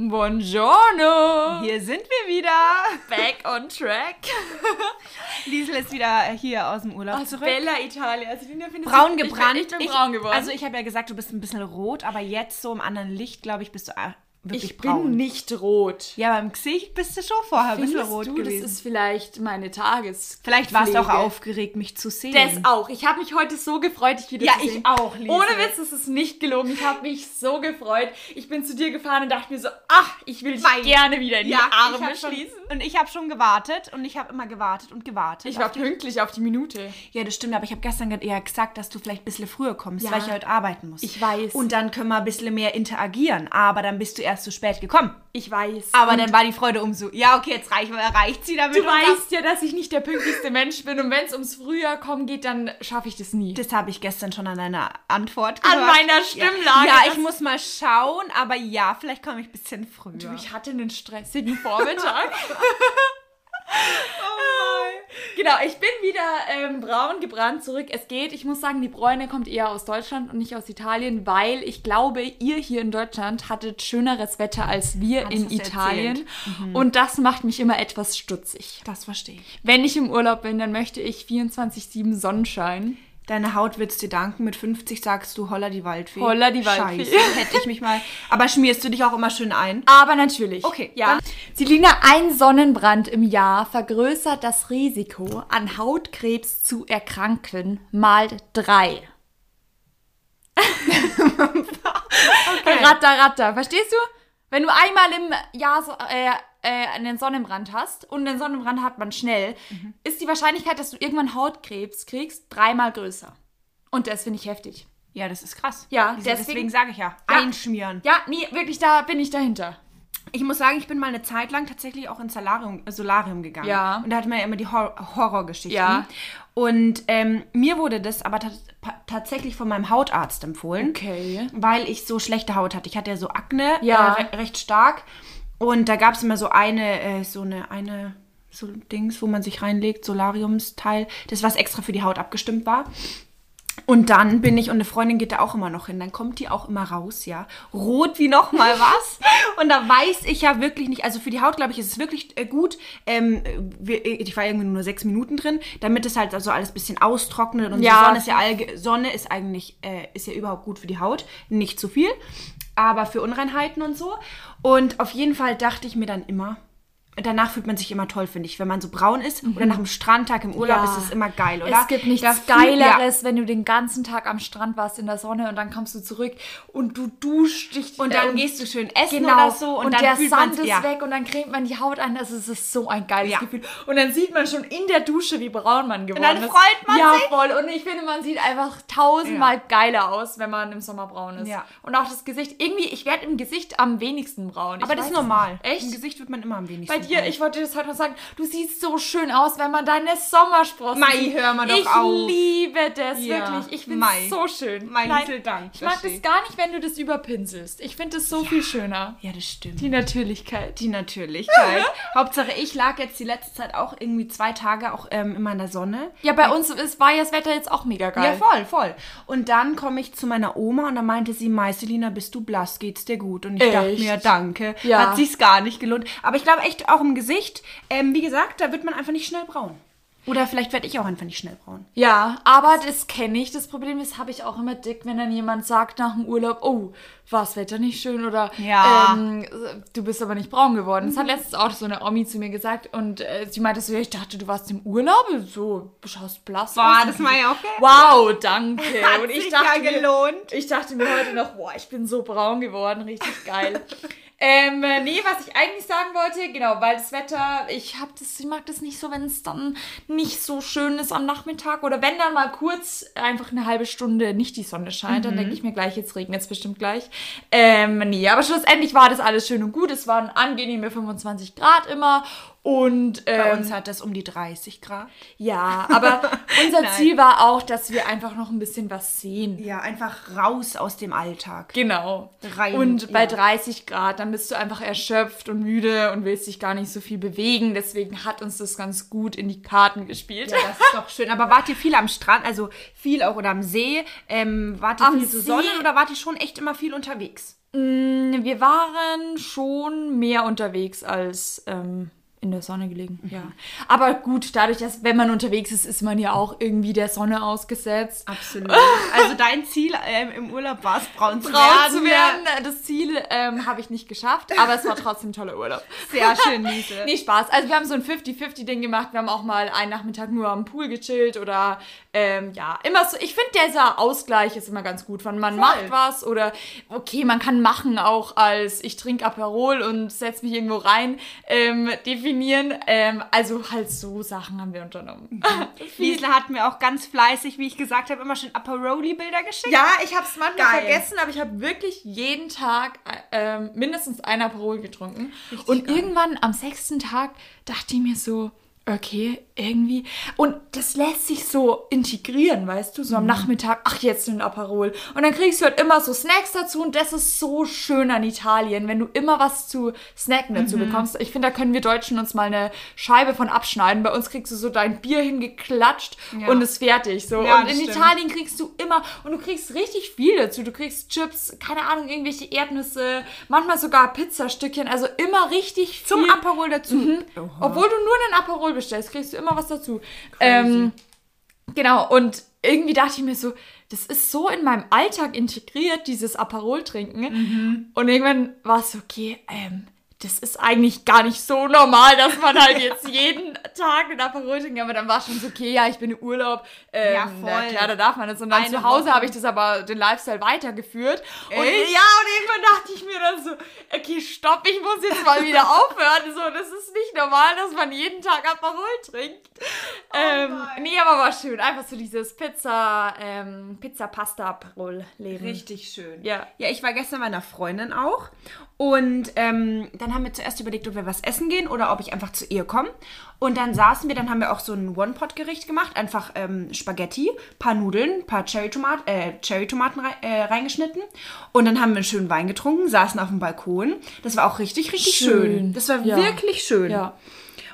Buongiorno! Hier sind wir wieder. Back on track. Liesel ist wieder hier aus dem Urlaub Aus zurück. Bella Italia. Also, Braun gebrannt. Ich bin, ich bin braun geworden. Also ich habe ja gesagt, du bist ein bisschen rot, aber jetzt so im anderen Licht, glaube ich, bist du äh, wirklich ich bin braun. nicht rot. ja, aber im Gesicht bist du schon vorher ein bisschen Findest rot du, gewesen. das ist vielleicht meine Tages. Vielleicht warst du auch aufgeregt, mich zu sehen. Das auch. Ich habe mich heute so gefreut, dich wieder Ja, zu ich sehen. auch, Liesel. Ohne Witz, das ist nicht gelogen. Ich habe mich so gefreut. Ich bin zu dir gefahren und dachte mir so, ach, ich will dich Weil- gerne wieder in die ich Arme hab schon, schließen. Und ich habe schon gewartet und ich habe immer gewartet und gewartet. Ich war pünktlich auf die Minute. ja, das stimmt, aber ich habe gestern ge- eher gesagt, dass du vielleicht ein bisschen früher kommst, Ja. weil ich heute arbeiten muss. Ich weiß. Und dann können wir ein bisschen mehr interagieren, aber dann bist du erst zu spät gekommen. Ich weiß. Aber dann war die Freude umso. Ja, okay, jetzt reicht, reicht sie damit. Du weißt ja, dass ich nicht der pünktlichste Mensch bin und wenn es ums Frühjahr kommen geht, dann schaffe ich das nie. Das habe ich gestern schon an deiner Antwort An gehört. meiner Stimmlage. Ja, Das- ich muss mal schauen, aber ja, vielleicht komme ich ein bisschen früher. Du, ich hatte einen stressigen Vormittag. Genau, ich bin wieder ähm, braun gebrannt zurück. Es geht. Ich muss sagen, die Bräune kommt eher aus Deutschland und nicht aus Italien, weil ich glaube, ihr hier in Deutschland hattet schöneres Wetter als wir das in Italien. erzählt. Und das macht mich immer etwas stutzig. das verstehe ich. Wenn ich im Urlaub bin, dann möchte ich 24-7 Sonnenschein. Deine Haut wird's dir danken. Mit 50 sagst du Holla die Waldfee. Holla die Waldfee. Scheiße, hätte ich mich mal. Aber schmierst du dich auch immer schön ein? Aber natürlich. Okay, ja. Selina, ein Sonnenbrand im Jahr vergrößert das Risiko, an Hautkrebs zu erkranken, mal drei. Ratter, ratter. Verstehst du? Wenn du einmal im Jahr so, äh, äh, einen Sonnenbrand hast und den Sonnenbrand hat man schnell, ist die Wahrscheinlichkeit, dass du irgendwann Hautkrebs kriegst, dreimal größer. Und das finde ich heftig. Ja, das ist krass. Ja, deswegen- deswegen sage ich ja. Ja. Einschmieren. Ja, nee, wirklich, da bin ich dahinter. Ich muss sagen, ich bin mal eine Zeit lang tatsächlich auch ins Solarium, äh, Solarium gegangen. Ja. Und da hatten wir ja immer die Hor Horrorgeschichten. Ja. Und ähm, mir wurde das aber tatsächlich von meinem Hautarzt empfohlen. Okay. Weil ich so schlechte Haut hatte. Ich hatte ja so Akne, Ja. äh, re recht stark. Und da gab es immer so eine, äh, so eine, eine, so Dings, wo man sich reinlegt, Solariumsteil, das was extra für die Haut abgestimmt war. Und dann bin ich, und eine Freundin geht da auch immer noch hin, dann kommt die auch immer raus, ja. Rot wie noch mal was. Und da weiß ich ja wirklich nicht, also für die Haut, glaube ich, ist es wirklich äh, gut. Ähm, ich war irgendwie nur sechs Minuten drin, damit es halt also alles ein bisschen austrocknet. Und Ja. die Sonne ist ja, Sonne ist eigentlich, äh, ist ja überhaupt gut für die Haut. Nicht zu viel, aber für Unreinheiten und so. Und auf jeden Fall dachte ich mir dann immer, danach fühlt man sich immer toll, finde ich. Wenn man so braun ist oder nach einem Strandtag im Urlaub Ja. ist es immer geil, oder? Es gibt nichts Da fühlt- ja. Geileres, wenn du den ganzen Tag am Strand warst in der Sonne und dann kommst du zurück und du duschst dich. Und dann äh, gehst du schön essen genau, oder so und, dann der fühlt Sand ist ja. weg und dann cremt man die Haut ein. Das ist, das ist so ein geiles Ja. Gefühl. Und dann sieht man schon in der Dusche, wie braun man geworden dann ist. freut man ja, sich. voll. Und ich finde, man sieht einfach tausendmal geiler aus, wenn man im Sommer braun ist. Ja. Und auch das Gesicht. Irgendwie, ich werde im Gesicht am wenigsten braun. Aber Ich das ist normal. Echt? Im Gesicht wird man immer am wenigsten. Dir, braun. ich wollte das heute noch sagen, du siehst so schön aus, wenn man deine Sommersprossen Mai, sieht. hör mal doch ich auf. liebe das, Ja, wirklich. Ich finde es so schön. Mai, Nein, Dank, Ich mag das gar nicht, wenn du das überpinselst. Ich finde das so viel schöner. Ja, das stimmt. Die Natürlichkeit. Die Natürlichkeit. Hauptsache, ich lag jetzt die letzte Zeit auch irgendwie zwei Tage auch ähm, immer in der Sonne. Ja, bei uns ist, war ja das Wetter jetzt auch mega geil. Ja, voll, voll. Und dann komme ich zu meiner Oma und da meinte sie, Meiselina, bist du blass, geht's dir gut? Und ich dachte Echt? mir, danke. Ja. Hat sich's gar nicht gelohnt. Aber ich glaube echt auch im Gesicht, ähm, wie gesagt, da wird man einfach nicht schnell braun. Oder vielleicht werde ich auch einfach nicht schnell braun. Ja, aber das kenne ich. Das Problem ist, habe ich auch immer dick, wenn dann jemand sagt nach dem Urlaub, oh, war das Wetter nicht schön oder Ja. ähm, du bist aber nicht braun geworden. Das hat letztens auch so eine Omi zu mir gesagt und äh, sie meinte so, ja, ich dachte, du warst im Urlaub, so, du schaust blass Boah, aus. das war ja okay. Wow, danke. Hat und ich sich dachte ja mir, gelohnt. ich dachte mir heute noch, boah, ich bin so braun geworden, richtig geil. ähm, äh, nee, was ich eigentlich sagen wollte, genau, weil das Wetter, ich hab das, ich mag das nicht so, wenn es dann nicht so schön ist am Nachmittag oder wenn dann mal kurz einfach eine halbe Stunde nicht die Sonne scheint, dann denke ich mir gleich, jetzt regnet es bestimmt gleich. Ähm, nee, aber schlussendlich war das alles schön und gut. Es waren angenehme 25 Grad immer und ähm, Bei uns hat das um die 30 Grad. ja, aber unser. Ziel war auch, dass wir einfach noch ein bisschen was sehen. Ja, einfach raus aus dem Alltag. Genau. Rein, und bei ja. 30 Grad, dann bist du einfach erschöpft und müde und willst dich gar nicht so viel bewegen. Deswegen hat uns das ganz gut in die Karten gespielt. Ja, das ist doch schön. Aber wart ihr viel am Strand, also viel auch oder am See? Ähm, wart ihr Am viel zu Sonne oder wart ihr schon echt immer viel unterwegs? Mm, Wir waren schon mehr unterwegs als ähm, in der Sonne gelegen, Mhm. ja. Aber gut, dadurch, dass wenn man unterwegs ist, ist man ja auch irgendwie der Sonne ausgesetzt. Absolut. Also dein Ziel ähm, im Urlaub war es, braun zu werden. zu werden, das Ziel ähm, habe ich nicht geschafft, aber es war trotzdem ein toller Urlaub. Sehr schön, Lise. Nee, Spaß. Also wir haben so ein 50-50-Ding gemacht. Wir haben auch mal einen Nachmittag nur am Pool gechillt oder ähm, ja, immer so. Ich finde, dieser Ausgleich ist immer ganz gut. Wenn man macht was oder okay, man kann machen auch als ich trinke Aperol und setze mich irgendwo rein ähm, definieren. Ähm, also halt so Sachen haben wir unternommen. Liesle hat mir auch ganz fleißig, wie ich gesagt habe, immer schon Aperoli-Bilder geschickt. Ja, ich habe es manchmal Geil. vergessen, aber ich habe wirklich jeden Tag äh, mindestens ein Aperol getrunken. und geil. irgendwann am sechsten Tag dachte ich mir so, okay, irgendwie. Und das lässt sich so integrieren, weißt du, so am Nachmittag, ach, jetzt ein Aperol. Und dann kriegst du halt immer so Snacks dazu und das ist so schön an Italien, wenn du immer was zu snacken dazu bekommst. Ich finde, da können wir Deutschen uns mal eine Scheibe von abschneiden. Bei uns kriegst du so dein Bier hingeklatscht Ja. und ist fertig. So. Ja, und in stimmt. Italien kriegst du immer, und du kriegst richtig viel dazu. Du kriegst Chips, keine Ahnung, irgendwelche Erdnüsse, manchmal sogar Pizzastückchen, also immer richtig viel. Zum Aperol dazu. Obwohl du nur einen Aperol bestellst, kriegst du immer was dazu. Ähm, genau, und irgendwie dachte ich mir so, das ist so in meinem Alltag integriert, dieses Aperol trinken. Und irgendwann war es so, okay, ähm, das ist eigentlich gar nicht so normal, dass man halt jetzt jeden Tag ein Aperol trinkt. Aber dann war schon so, okay, ja, ich bin im Urlaub. Ähm, Ja, Na voll. klar, da darf man das. Und dann Eine zu Hause habe ich das aber, den Lifestyle weitergeführt. Und Echt? ja, und irgendwann dachte ich mir dann so, okay, stopp, ich muss jetzt mal wieder aufhören. So, das ist nicht normal, dass man jeden Tag Aperol trinkt. ähm, nein. nee, aber war schön. Einfach so dieses Pizza, ähm, Pizza-Pasta-Aperol-Leben. Richtig schön. Ja. Ja, ich war gestern bei einer Freundin auch. Und ähm, dann haben wir zuerst überlegt, ob wir was essen gehen oder ob ich einfach zu ihr komme. Und dann saßen wir, dann haben wir auch so ein One-Pot-Gericht gemacht. Einfach ähm, Spaghetti, paar Nudeln, paar Cherry-Tomaten äh, Cherry äh, reingeschnitten. Und dann haben wir einen schönen Wein getrunken, saßen auf dem Balkon. Das war auch richtig, richtig schön. Schön. Das war Ja. wirklich schön. Ja.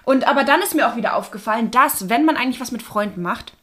Und aber dann ist mir auch wieder aufgefallen, dass, wenn man eigentlich was mit Freunden macht,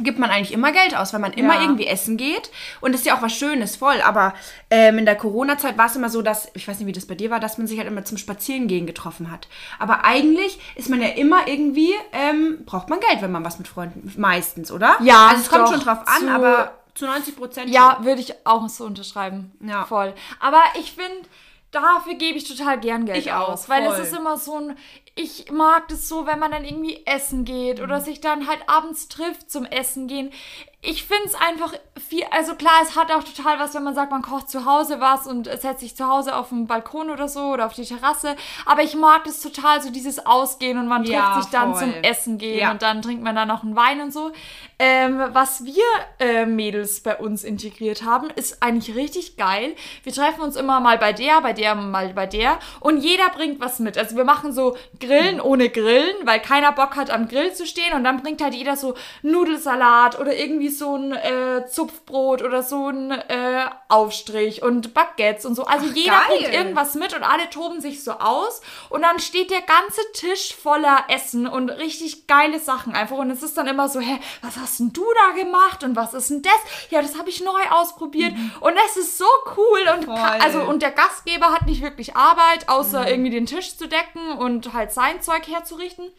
gibt man eigentlich immer Geld aus, weil man immer Ja. irgendwie essen geht. Und das ist ja auch was Schönes, voll. Aber ähm, in der Corona-Zeit war es immer so, dass, ich weiß nicht, wie das bei dir war, dass man sich halt immer zum Spazierengehen getroffen hat. Aber eigentlich ist man ja immer irgendwie, ähm, braucht man Geld, wenn man was mit Freunden, meistens, oder? Ja, Also es kommt schon drauf an, aber zu 90 Prozent. Ja, würde ich auch so unterschreiben. Ja. Voll. Aber ich finde, dafür gebe ich total gern Geld Ich auch, aus. Weil voll. es ist immer so ein. Ich mag das so, wenn man dann irgendwie essen geht oder sich dann halt abends trifft zum Essen gehen. Ich finde es einfach viel, also klar, es hat auch total was, wenn man sagt, man kocht zu Hause was und setzt sich zu Hause auf den Balkon oder so oder auf die Terrasse. Aber ich mag das total, so dieses Ausgehen und man trifft Ja, sich dann voll. zum Essen gehen Ja. und dann trinkt man da noch einen Wein und so. Ähm, was wir äh, Mädels bei uns integriert haben, ist eigentlich richtig geil. Wir treffen uns immer mal bei der, bei der, mal bei der und jeder bringt was mit. Also wir machen so Grillen ohne Grillen, weil keiner Bock hat am Grill zu stehen und dann bringt halt jeder so Nudelsalat oder irgendwie so ein äh, Zupfbrot oder so ein äh, Aufstrich und Baguettes und so. Also jeder geil. bringt irgendwas mit und alle toben sich so aus und dann steht der ganze Tisch voller Essen und richtig geile Sachen einfach und es ist dann immer so, hä, was hast denn du da gemacht und was ist denn das? Ja, das habe ich neu ausprobiert und das ist so cool und also und der Gastgeber hat nicht wirklich Arbeit, außer irgendwie den Tisch zu decken und halt sein Zeug herzurichten.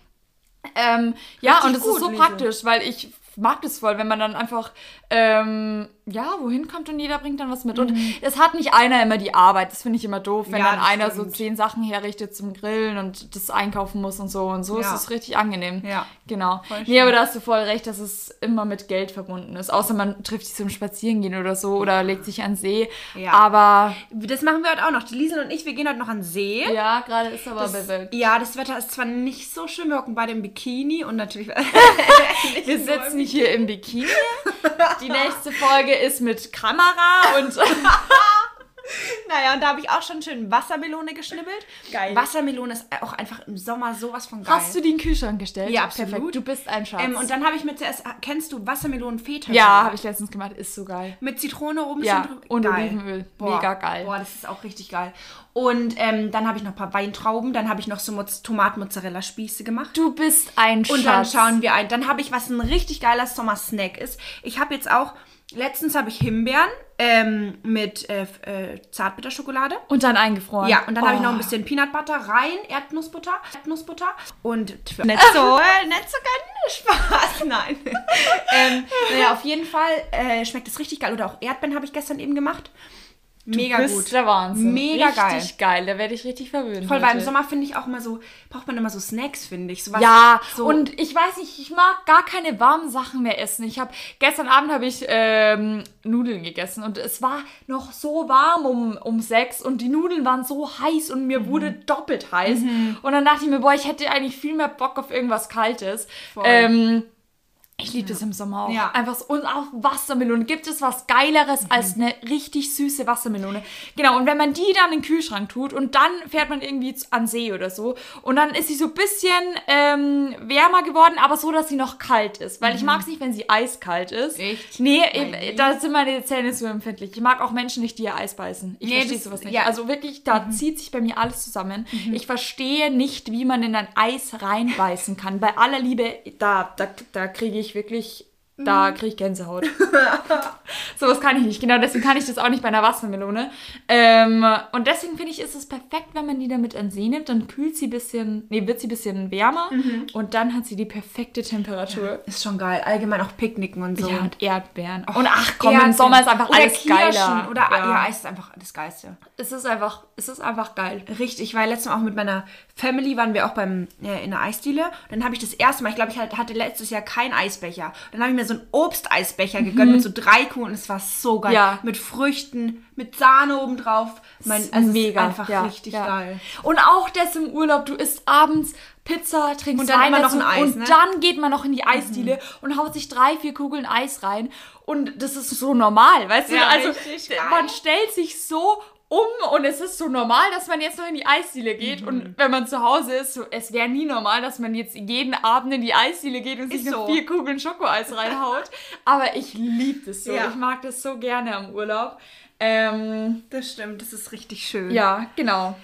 Ähm, ja, Richtig und es ist so praktisch, weil ich mag das voll, wenn man dann einfach, ähm, ja, wohin kommt und jeder bringt dann was mit. Und es hat nicht einer immer die Arbeit, das finde ich immer doof, wenn Mhm. Ja, dann einer stimmt. so zehn Sachen herrichtet zum Grillen und das einkaufen muss und so. Und so Ja. ist es richtig angenehm. Ja. Genau. Voll Nee, schön. aber da hast du voll recht, dass es immer mit Geld verbunden ist. Außer man trifft sich zum Spazierengehen oder so oder legt sich an See. Ja. Aber Das machen wir heute auch noch. Die Liesel und ich, wir gehen heute noch an See. ja, gerade ist aber Das, bewölkt. ja, das Wetter ist zwar nicht so schön, wir hocken beide im Bikini und natürlich. Wir sitzen hier im Bikini. Die nächste Folge ist mit Kamera und naja, und da habe ich auch schon schön Wassermelone geschnibbelt. Geil. Wassermelone ist auch einfach im Sommer sowas von geil. hast du die in den Kühlschrank gestellt? Ja, absolut. Perfekt. Du bist ein Schatz. ähm, und dann habe ich mir zuerst, kennst du Wassermelonen-Feta? ja, habe ich letztens gemacht. Ist so geil. Mit Zitrone oben Ja, drüber. und Geil. Olivenöl. Mega geil. Boah, das ist auch richtig geil. Und ähm, dann habe ich noch ein paar Weintrauben, dann habe ich noch so Moz- Tomaten-Mozzarella-Spieße gemacht. Du bist ein Schatz. Und dann schauen wir ein. Dann habe ich, was ein richtig geiler Sommersnack ist. Ich habe jetzt auch, letztens habe ich Himbeeren ähm, mit äh, äh, Zartbitterschokolade. Und dann eingefroren. Ja, und dann habe ich noch Oh. ein bisschen Peanut Butter rein, Erdnussbutter, Erdnussbutter und nicht so, nicht so ganz Spaß, nein. ähm, naja, auf jeden Fall äh, schmeckt es richtig geil. Oder auch Erdbeeren habe ich gestern eben gemacht. Mega Du bist gut. der Wahnsinn. Mega richtig geil. Da werde ich richtig verwöhnt. Voll, weil im heute. Sommer finde ich auch mal so, braucht man immer so Snacks, finde ich. So was- Ja, so, und ich weiß nicht, ich mag gar keine warmen Sachen mehr essen. Ich habe gestern Abend habe ich ähm, Nudeln gegessen und es war noch so warm um, um sechs und die Nudeln waren so heiß und mir wurde doppelt heiß. Und dann dachte ich mir, boah, ich hätte eigentlich viel mehr Bock auf irgendwas Kaltes. Voll. Ähm, ich liebe das im Sommer auch. Ja. Einfach so. Und auch Wassermelone. Gibt es was Geileres als eine richtig süße Wassermelone? Genau. Und wenn man die dann in den Kühlschrank tut und dann fährt man irgendwie an See oder so und dann ist sie so ein bisschen ähm, wärmer geworden, aber so, dass sie noch kalt ist. Weil ich mag es nicht, wenn sie eiskalt ist. Echt? Nee, Nein. eben, da sind meine Zähne so empfindlich. Ich mag auch Menschen nicht, die ihr Eis beißen. Ich Nee, verstehe das- sowas nicht. ja. Also wirklich, da zieht sich bei mir alles zusammen. Ich verstehe nicht, wie man in ein Eis reinbeißen kann. Bei aller Liebe, da, da, da kriege ich wirklich, da kriege ich Gänsehaut. Sowas kann ich nicht. Genau, deswegen kann ich das auch nicht bei einer Wassermelone. Ähm, und deswegen finde ich, ist es perfekt, wenn man die damit an See nimmt. Dann kühlt sie ein bisschen, nee, wird sie ein bisschen wärmer und dann hat sie die perfekte Temperatur. Ist schon geil. Allgemein auch Picknicken und so. Ja, und Erdbeeren. und ach komm, im Erdbeeren. Sommer ist einfach oder alles Kirschen. geiler. Oder ja. Eis ist einfach das Geilste. Es ist einfach, es ist einfach geil. Richtig, ich war letztes Mal auch mit meiner Family, waren wir auch beim, äh, in der Eisdiele. Und dann habe ich das erste Mal, ich glaube, ich hatte- hatte letztes Jahr keinen Eisbecher. Dann habe ich mir so einen Obsteisbecher gegönnt mit so drei Kuchen und es war so geil. Mhm. Ja. Mit Früchten, mit Sahne obendrauf. Mein, also mega. Ist einfach ja, richtig ja. geil. Und auch das im Urlaub, du isst abends Pizza, trinkst Und dann Wein immer noch ein Eis, und ne? dann geht man noch in die Eisdiele und haut sich drei, vier Kugeln Eis rein und das ist so normal, weißt du? Also man stellt sich so um und es ist so normal, dass man jetzt noch in die Eisdiele geht Mhm. und wenn man zu Hause ist, so, es wäre nie normal, dass man jetzt jeden Abend in die Eisdiele geht und sich Ist noch so. vier Kugeln Schokoeis reinhaut. Aber ich liebe das so. Ja. Ich mag das so gerne am Urlaub. Ähm, Das stimmt, das ist richtig schön. ja, genau.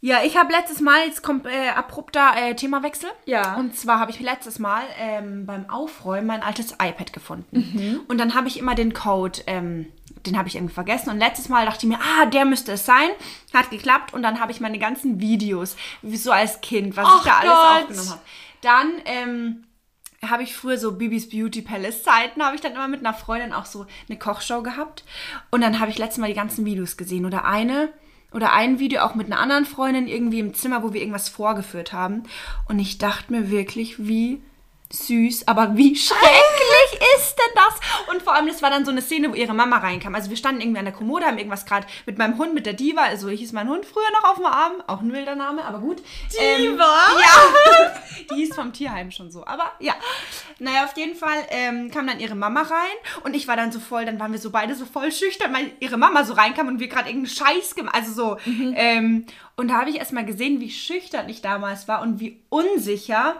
Ja, ich habe letztes Mal, jetzt kommt äh, abrupter äh, Themawechsel. Ja. Und zwar habe ich letztes Mal ähm, beim Aufräumen mein altes iPad gefunden. Mhm. Und dann habe ich immer den Code, ähm, den habe ich irgendwie vergessen. Und letztes Mal dachte ich mir, ah, der müsste es sein. Hat geklappt. Und dann habe ich meine ganzen Videos, so als Kind, was Ach ich da alles Gott. aufgenommen habe. Dann, ähm, habe ich früher so Bibis Beauty Palace Zeiten, habe ich dann immer mit einer Freundin auch so eine Kochshow gehabt. Und dann habe ich letztes Mal die ganzen Videos gesehen. Oder eine, oder ein Video auch mit einer anderen Freundin irgendwie im Zimmer, wo wir irgendwas vorgeführt haben. Und ich dachte mir wirklich, wie süß, aber wie schrecklich ist denn das? Und vor allem, das war dann so eine Szene, wo ihre Mama reinkam. Also wir standen irgendwie an der Kommode, haben irgendwas gerade mit meinem Hund, mit der Diva, also hieß mein Hund früher noch auf dem Arm, auch ein wilder Name, aber gut. Ähm, ja, die hieß vom Tierheim schon so, aber ja. Naja, auf jeden Fall ähm, kam dann ihre Mama rein und ich war dann so voll, dann waren wir so beide so voll schüchtern, weil ihre Mama so reinkam und wir gerade irgendeinen Scheiß gemacht, also so. Ähm, und da habe ich erst mal gesehen, wie schüchtern ich damals war und wie unsicher.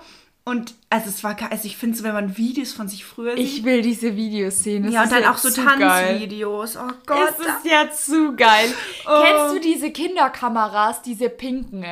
Und also es war, ge- also ich finde so, wenn man Videos von sich früher sieht. Ich will diese Videos sehen. Das ja, und dann ja auch so geil. Tanzvideos. Oh Gott. Es ist ja zu geil. Oh. Kennst du diese Kinderkameras, diese pinken,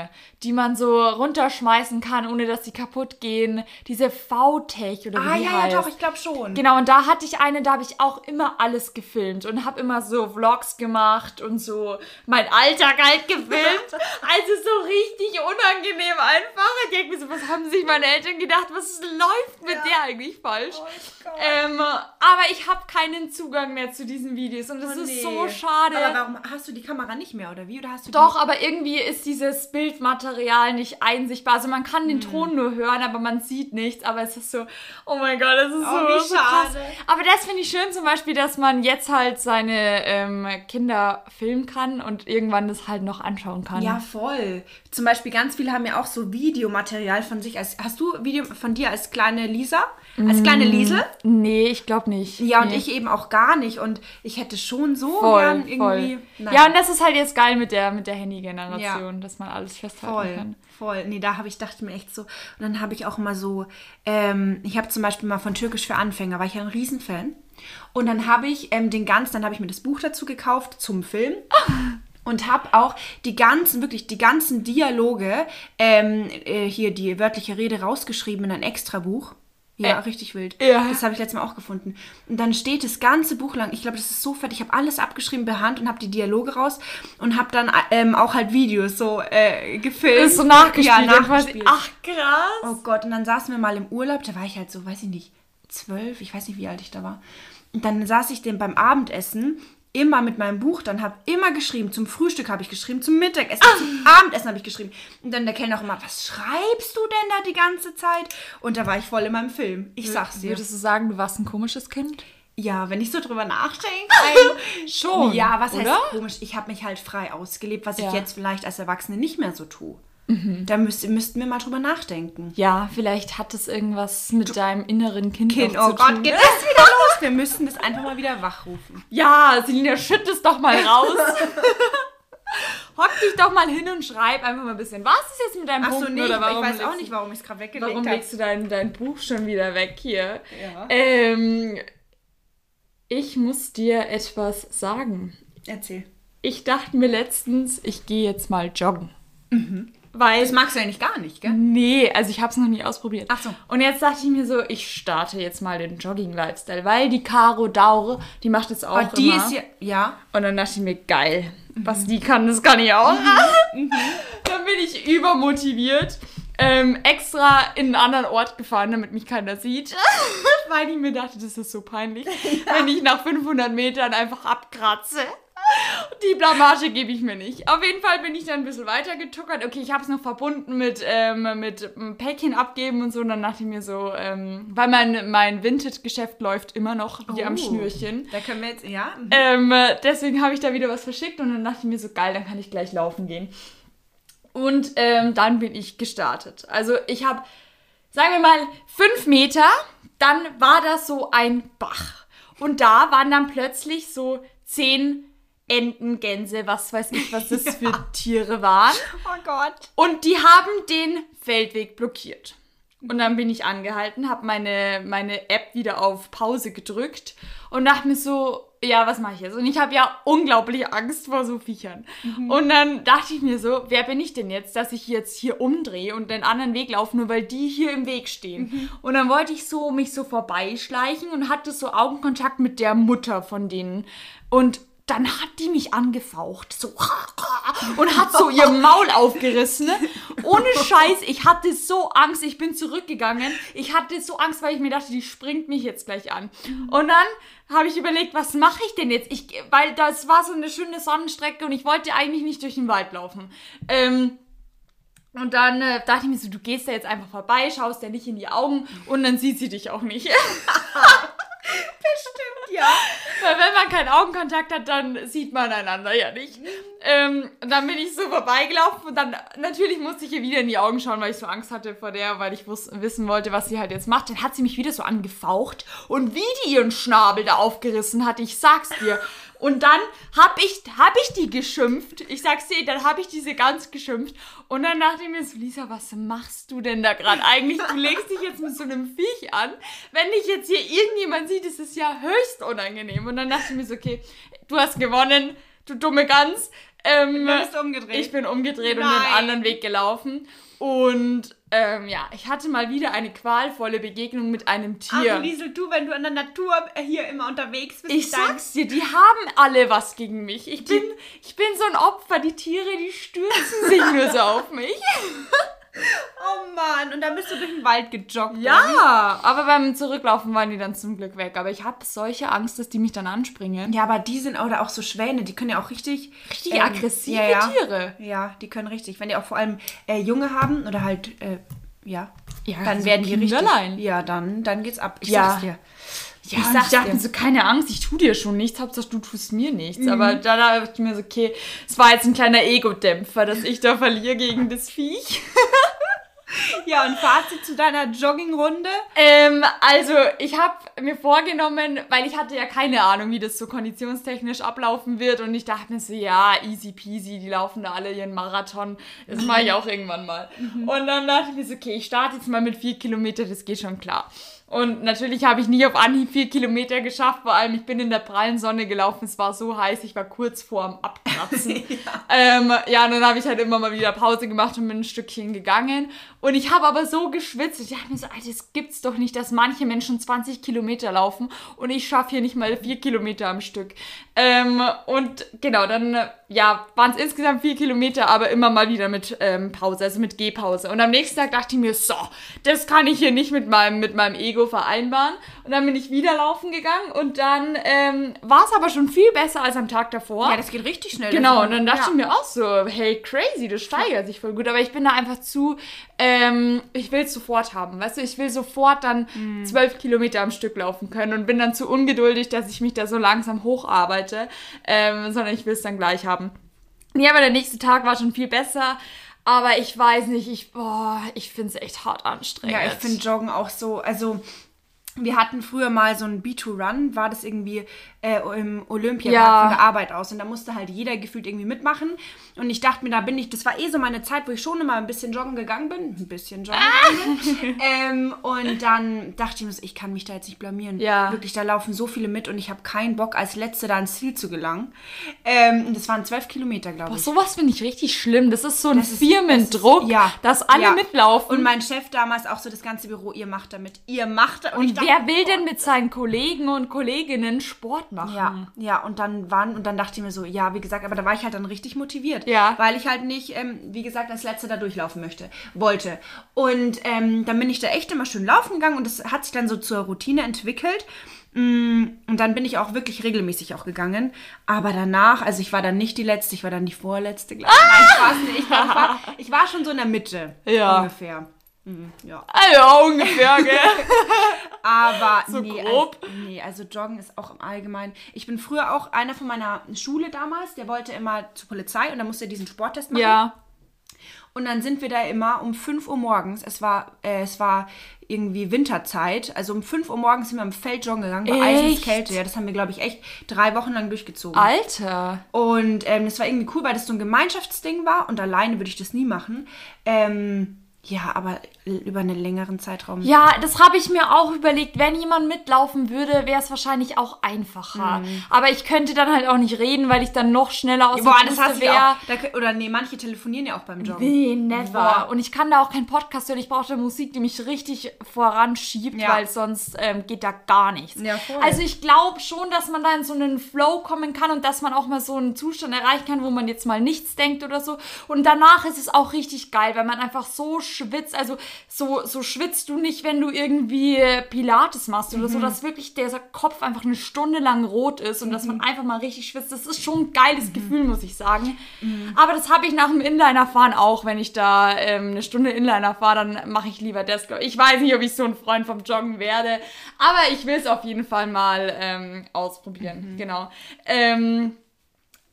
die man so runterschmeißen kann, ohne dass sie kaputt gehen? Diese VTech oder wie ah ja, heißt. ja, doch, ich glaube schon. Genau, und da hatte ich eine, da habe ich auch immer alles gefilmt und habe immer so Vlogs gemacht und so mein Alltag halt gefilmt. also so richtig unangenehm einfach. Ich denke mir so, was haben sich meine Eltern gedacht? Was läuft mit der eigentlich falsch? Oh ähm, aber ich habe keinen Zugang mehr zu diesen Videos und das Oh, ist nee. so schade. Aber warum hast du die Kamera nicht mehr oder wie? Oder hast du Doch, aber irgendwie ist dieses Bildmaterial nicht einsichtbar. Also man kann den Hm. Ton nur hören, aber man sieht nichts. Aber es ist so, oh mein Gott, das ist so, wie so krass. schade. Aber das finde ich schön zum Beispiel, dass man jetzt halt seine ähm, Kinder filmen kann und irgendwann das halt noch anschauen kann. Ja, voll. Zum Beispiel ganz viele haben ja auch so Videomaterial von sich. Als, hast du Video von dir als kleine Lisa? Als kleine Liesel? Nee, ich glaube nicht. Ja, und nee. ich eben auch gar nicht. Und ich hätte schon so voll, gern irgendwie. Ja, und das ist halt jetzt geil mit der, mit der Handy-Generation, dass man alles festhalten Voll, kann. voll. Nee, da habe ich, dachte mir echt so. Und dann habe ich auch mal so, ähm, ich habe zum Beispiel mal von Türkisch für Anfänger, war ich ja ein Riesenfan. Und dann habe ich ähm, den ganzen, dann habe ich mir das Buch dazu gekauft zum Film. Und habe auch die ganzen, wirklich die ganzen Dialoge, ähm, äh, hier die wörtliche Rede rausgeschrieben in ein Extrabuch. Ja, richtig wild. ja. Das habe ich letztes Mal auch gefunden. Und dann steht das ganze Buch lang, ich glaube, das ist so fett, ich habe alles abgeschrieben per Hand und habe die Dialoge raus und habe dann ähm, auch halt Videos so äh, gefilmt. ist so nachgespielt. Ja, nachgespielt. Ach, krass. Oh Gott, und dann saßen wir mal im Urlaub, da war ich halt so, weiß ich nicht, zwölf, ich weiß nicht, wie alt ich da war. Und dann saß ich denn beim Abendessen immer mit meinem Buch, dann habe immer geschrieben, zum Frühstück habe ich geschrieben, zum Mittagessen, zum Abendessen habe ich geschrieben. Und dann der Kellner auch immer, was schreibst du denn da die ganze Zeit? Und da war ich voll in meinem Film. Ich sag's dir. Würdest du sagen, du warst ein komisches Kind? Ja, wenn ich so drüber nachdenke. Schon. Ja, was oder? heißt komisch? Ich habe mich halt frei ausgelebt, was Ja. ich jetzt vielleicht als Erwachsene nicht mehr so tue. Da müsst, müssten wir mal drüber nachdenken. Ja, vielleicht hat es irgendwas mit deinem inneren Kind, Kind, oh zu Gott, tun. geht das wieder los? Wir müssen das einfach mal wieder wachrufen. Ja, Selina, schütt es doch mal raus. Hock dich doch mal hin und schreib einfach mal ein bisschen. Was ist jetzt mit deinem Ach so, nee, oder ich, warum ich weiß auch nicht, du- warum ich es gerade weggelegt Warum habe. legst du dein, dein Buch schon wieder weg hier? Ja. Ähm, ich muss dir etwas sagen. Erzähl. Ich dachte mir letztens, ich gehe jetzt mal joggen. Weil Das magst du eigentlich gar nicht, gell? Nee, also ich habe es noch nie ausprobiert. Ach so. Und jetzt dachte ich mir so, ich starte jetzt mal den Jogging-Lifestyle, weil die Caro Daure, die macht es auch Aber die immer. ist ja, ja. Und dann dachte ich mir, geil, was die kann, das kann ich auch. dann bin ich übermotiviert. Ähm, extra in einen anderen Ort gefahren, damit mich keiner sieht. weil ich mir dachte, das ist so peinlich, wenn ich nach 500 Metern einfach abkratze. Die Blamage gebe ich mir nicht. Auf jeden Fall bin ich dann ein bisschen weiter getuckert. Okay, ich habe es noch verbunden mit, ähm, mit ähm, Päckchen abgeben und so. Und dann dachte ich mir so, ähm, weil mein, mein Vintage-Geschäft läuft immer noch wie am Oh. Schnürchen. Da können wir jetzt, ja. Ähm, äh, deswegen habe ich da wieder was verschickt und dann dachte ich mir so, geil, dann kann ich gleich laufen gehen. Und ähm, dann bin ich gestartet. Also ich habe, sagen wir mal, fünf Meter, dann war das so ein Bach. Und da waren dann plötzlich so zehn Enten, Gänse, was weiß ich, was das für Tiere waren. Oh Gott. Und die haben den Feldweg blockiert. Und dann bin ich angehalten, habe meine, meine App wieder auf Pause gedrückt und dachte mir so, ja, was mache ich jetzt? Und ich habe ja unglaublich Angst vor so Viechern. Und dann dachte ich mir so, wer bin ich denn jetzt, dass ich jetzt hier umdrehe und den anderen Weg laufe, nur weil die hier im Weg stehen. Und dann wollte ich so mich so vorbeischleichen und hatte so Augenkontakt mit der Mutter von denen. Und dann hat die mich angefaucht, so und hat so ihr Maul aufgerissen. Ohne Scheiß, ich hatte so Angst, ich bin zurückgegangen. Ich hatte so Angst, weil ich mir dachte, die springt mich jetzt gleich an. Und dann habe ich überlegt, was mache ich denn jetzt? Ich, weil das war so eine schöne Sonnenstrecke und ich wollte eigentlich nicht durch den Wald laufen. Ähm, und dann äh, dachte ich mir so, du gehst da jetzt einfach vorbei, schaust dir nicht in die Augen und dann sieht sie dich auch nicht. Ja. Weil wenn man keinen Augenkontakt hat, dann sieht man einander ja nicht. Ähm, und dann bin ich so vorbeigelaufen und dann natürlich musste ich ihr wieder in die Augen schauen, weil ich so Angst hatte vor der, weil ich wissen wollte, was sie halt jetzt macht. Dann hat sie mich wieder so angefaucht und wie die ihren Schnabel da aufgerissen hat, ich sag's dir. Und dann hab ich, hab ich die geschimpft. Ich sag's dir, dann hab ich diese ganz geschimpft. Und dann dachte ich mir so, Lisa, was machst du denn da gerade eigentlich? Du legst dich jetzt mit so einem Viech an. Wenn dich jetzt hier irgendjemand sieht, ist es ja höchst unangenehm. Und dann dachte ich mir so, okay, du hast gewonnen, du dumme Gans. Ähm, Du bist umgedreht. ich bin umgedreht und den Nein. anderen Weg gelaufen. Und ähm, ja, ich hatte mal wieder eine qualvolle Begegnung mit einem Tier. Ach, Liesel, du, wenn du an der Natur hier immer unterwegs bist. Ich sag's dir, die haben alle was gegen mich. Ich bin, ich bin so ein Opfer. Die Tiere, die stürzen sich nur so auf mich. Dann bist du durch den Wald gejoggt. Ja, aber beim Zurücklaufen waren die dann zum Glück weg. Aber ich habe solche Angst, dass die mich dann anspringen. Ja, aber die sind oder auch so Schwäne, die können ja auch richtig. Richtig ähm, aggressive ja, ja. Tiere. Ja, die können richtig. Wenn die auch vor allem äh, Junge haben oder halt, äh, ja, Ja, dann so werden die richtig. Ja, dann, dann geht's ab. Ich Ja. sag's dir. Ja, ich ich, sag's dachte dir. so, keine Angst, ich tu dir schon nichts, Hauptsache du tust mir nichts. Aber da dachte ich mir so, okay, es war jetzt ein kleiner Ego-Dämpfer, dass ich da verliere gegen das Viech. Ja, und Fazit zu deiner Joggingrunde? Ähm, also ich habe mir vorgenommen, weil ich hatte ja keine Ahnung, wie das so konditionstechnisch ablaufen wird und ich dachte mir so, ja, easy peasy, die laufen da alle ihren Marathon, das mache ich auch irgendwann mal. Und dann dachte ich mir so, okay, ich starte jetzt mal mit vier Kilometer, das geht schon klar. Und natürlich habe ich nie auf Anhieb vier Kilometer geschafft. Vor allem, ich bin in der prallen Sonne gelaufen. Es war so heiß, ich war kurz vorm Abkratzen. ja. Ähm, ja, und dann habe ich halt immer mal wieder Pause gemacht und bin ein Stückchen gegangen. Und ich habe aber so geschwitzt. Ich dachte mir so, Alter, das gibt's doch nicht, dass manche Menschen 20 Kilometer laufen und ich schaffe hier nicht mal vier Kilometer am Stück. Ähm, und genau, dann ja, waren es insgesamt vier Kilometer, aber immer mal wieder mit ähm, Pause, also mit Gehpause. Und am nächsten Tag dachte ich mir, so, das kann ich hier nicht mit meinem, mit meinem Ego vereinbaren. Und dann bin ich wieder laufen gegangen und dann ähm, war es aber schon viel besser als am Tag davor. Ja, das geht richtig schnell. Genau, und dann dachte ja. ich mir auch so, hey, crazy, das steigert sich voll gut. Aber ich bin da einfach zu, ähm, ich will es sofort haben, weißt du, ich will sofort dann mhm. zwölf Kilometer am Stück laufen können und bin dann zu ungeduldig, dass ich mich da so langsam hocharbeite, ähm, sondern ich will es dann gleich haben. Ja, aber der nächste Tag war schon viel besser. Aber ich weiß nicht, ich, boah, ich finde es echt hart anstrengend. Ja, ich finde Joggen auch so, also wir hatten früher mal so ein B2Run, war das irgendwie äh, im Olympiapark ja. von der Arbeit aus. Und da musste halt jeder gefühlt irgendwie mitmachen. Und ich dachte mir, da bin ich, das war eh so meine Zeit, wo ich schon immer ein bisschen joggen gegangen bin. Ein bisschen joggen ah. ähm, Und dann dachte ich mir, ich kann mich da jetzt nicht blamieren. Ja. Wirklich, da laufen so viele mit und ich habe keinen Bock, als Letzte da ans Ziel zu gelangen. Ähm, das waren zwölf Kilometer, glaube ich. sowas finde ich richtig schlimm. Das ist so ein das Firmendruck, ist, ja. dass alle mitlaufen. Und mein Chef damals auch so das ganze Büro, ihr macht damit, ihr macht damit. Und, und wer will denn mit seinen Kollegen und Kolleginnen Sport machen. Ja, ja, und dann waren, und dann dachte ich mir so, ja, wie gesagt, aber da war ich halt dann richtig motiviert. Ja. Weil ich halt nicht, ähm, wie gesagt, als Letzte da durchlaufen möchte, wollte. Und ähm, dann bin ich da echt immer schön laufen gegangen und das hat sich dann so zur Routine entwickelt. Mm, und dann bin ich auch wirklich regelmäßig auch gegangen. Aber danach, also ich war dann nicht die letzte, ich war dann die vorletzte, glaube ich. Nein, Spaß nicht. Ich, war, ich war schon so in der Mitte ja. ungefähr. Mhm, ja. Ah, ja, ungefähr, gell? Aber so nee, grob. Also, nee, also Joggen ist auch im Allgemeinen. Ich bin früher auch einer von meiner Schule damals, der wollte immer zur Polizei und dann musste er diesen Sporttest machen. Ja. Und dann sind wir da immer um 5 Uhr morgens. Es war, äh, es war irgendwie Winterzeit. Also um 5 Uhr morgens sind wir im Feld joggen gegangen, bei Eiseskälte. Ja, das haben wir, glaube ich, echt drei Wochen lang durchgezogen. Alter! Und ähm, das war irgendwie cool, weil das so ein Gemeinschaftsding war und alleine würde ich das nie machen. Ähm, ja, aber über einen längeren Zeitraum. Ja, das habe ich mir auch überlegt. Wenn jemand mitlaufen würde, wäre es wahrscheinlich auch einfacher. Mhm. Aber ich könnte dann halt auch nicht reden, weil ich dann noch schneller aus Boah, das wäre. Oder nee, manche telefonieren ja auch beim Joggen. Nee, never. Boah. Und ich kann da auch keinen Podcast hören. Ich brauche da Musik, die mich richtig voranschiebt, ja. weil sonst ähm, geht da gar nichts. Ja, voll. Also ich glaube schon, dass man da in so einen Flow kommen kann und dass man auch mal so einen Zustand erreichen kann, wo man jetzt mal nichts denkt oder so. Und danach ist es auch richtig geil, weil man einfach so schwitzt. Also so, so schwitzt du nicht, wenn du irgendwie Pilates machst oder mhm. so, dass wirklich dieser Kopf einfach eine Stunde lang rot ist und mhm. dass man mhm. einfach mal richtig schwitzt. Das ist schon ein geiles mhm. Gefühl, muss ich sagen. Mhm. Aber das habe ich nach dem Inliner-Fahren auch. Wenn ich da ähm, eine Stunde Inliner fahre, dann mache ich lieber das. Ich weiß nicht, ob ich so ein Freund vom Joggen werde, aber ich will es auf jeden Fall mal ähm, ausprobieren. Mhm. Genau. Ähm,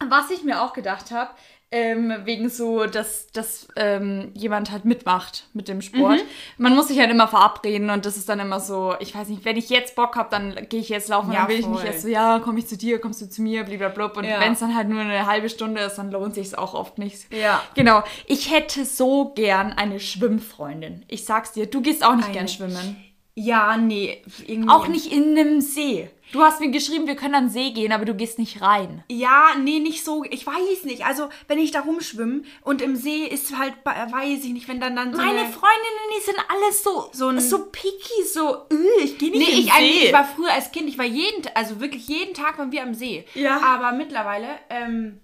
was ich mir auch gedacht habe, ähm, wegen so, dass, dass ähm, jemand halt mitmacht mit dem Sport. Mhm. Man muss sich halt immer verabreden und das ist dann immer so, ich weiß nicht, wenn ich jetzt Bock habe, dann gehe ich jetzt laufen, ja, dann will voll. ich nicht erst so, ja, komme ich zu dir, kommst du zu mir, blablabla. Und ja. wenn es dann halt nur eine halbe Stunde ist, dann lohnt sich es auch oft nicht. Ja. Genau. Ich hätte so gern eine Schwimmfreundin. Ich sag's dir, du gehst auch nicht eine. gern schwimmen. Ja, nee. Irgendwie. Auch nicht in einem See. Du hast mir geschrieben, wir können an den See gehen, aber du gehst nicht rein. Ja, nee, nicht so. Ich weiß nicht. Also, wenn ich da rumschwimme und im See ist halt, weiß ich nicht, wenn dann dann so Meine Freundinnen, die sind alles so, so, ein, so picky, so, äh, ich gehe nicht nee, in ich, See. ich war früher als Kind, ich war jeden, also wirklich jeden Tag waren wir am See. Ja. Aber mittlerweile, ähm,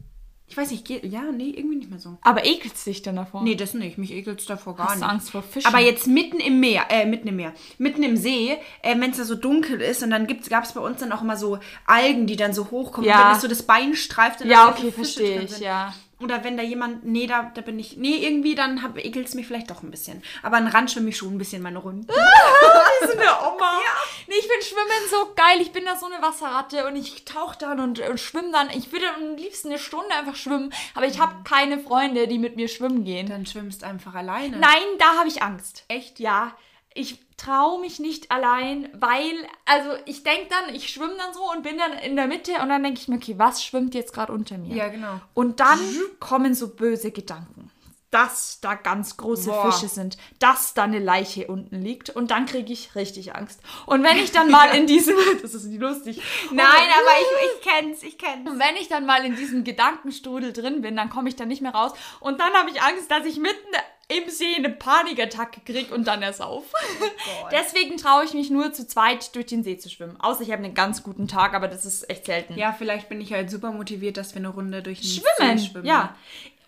ich weiß nicht, geht, ja, nee, irgendwie nicht mehr so. Aber ekelst dich denn davor? Nee, das nicht. Mich ekelst davor gar Hast nicht. Du Angst vor Fischen? Aber jetzt mitten im Meer, äh, mitten im Meer, mitten im See, äh, wenn es da so dunkel ist und dann gab es bei uns dann auch immer so Algen, die dann so hochkommen. Ja. Und wenn es so das Bein streift, dann Ja, okay, verstehe ich, ja. Oder wenn da jemand, nee, da, da bin ich, nee, irgendwie, dann ekelt es mich vielleicht doch ein bisschen. Aber an Rand schwimme ich schon ein bisschen meine Runden. Die sind der Oma. Ja. Nee, ich finde Schwimmen so geil. Ich bin da so eine Wasserratte und ich tauche dann und, und schwimme dann. Ich würde am liebsten eine Stunde einfach schwimmen, aber ich habe keine Freunde, die mit mir schwimmen gehen. Dann schwimmst du einfach alleine. Nein, da habe ich Angst. Echt? Ja ich traue mich nicht allein, weil, also ich denke dann, ich schwimme dann so und bin dann in der Mitte und dann denke ich mir, okay, was schwimmt jetzt gerade unter mir? Ja, genau. Und dann kommen so böse Gedanken. dass da ganz große Boah. Fische sind, dass da eine Leiche unten liegt und dann kriege ich richtig Angst. Und wenn ich dann mal in diesem, das ist nicht lustig, Nein, aber ich, ich kenn's, ich kenn's. und wenn ich dann mal in diesem Gedankenstrudel drin bin, dann komme ich da nicht mehr raus und dann habe ich Angst, dass ich mitten im See eine Panikattacke kriege und dann ersauf. Deswegen traue ich mich nur zu zweit durch den See zu schwimmen. Außer ich habe einen ganz guten Tag, aber das ist echt selten. Ja, vielleicht bin ich halt super motiviert, dass wir eine Runde durch den Schwimmen, See schwimmen. ja.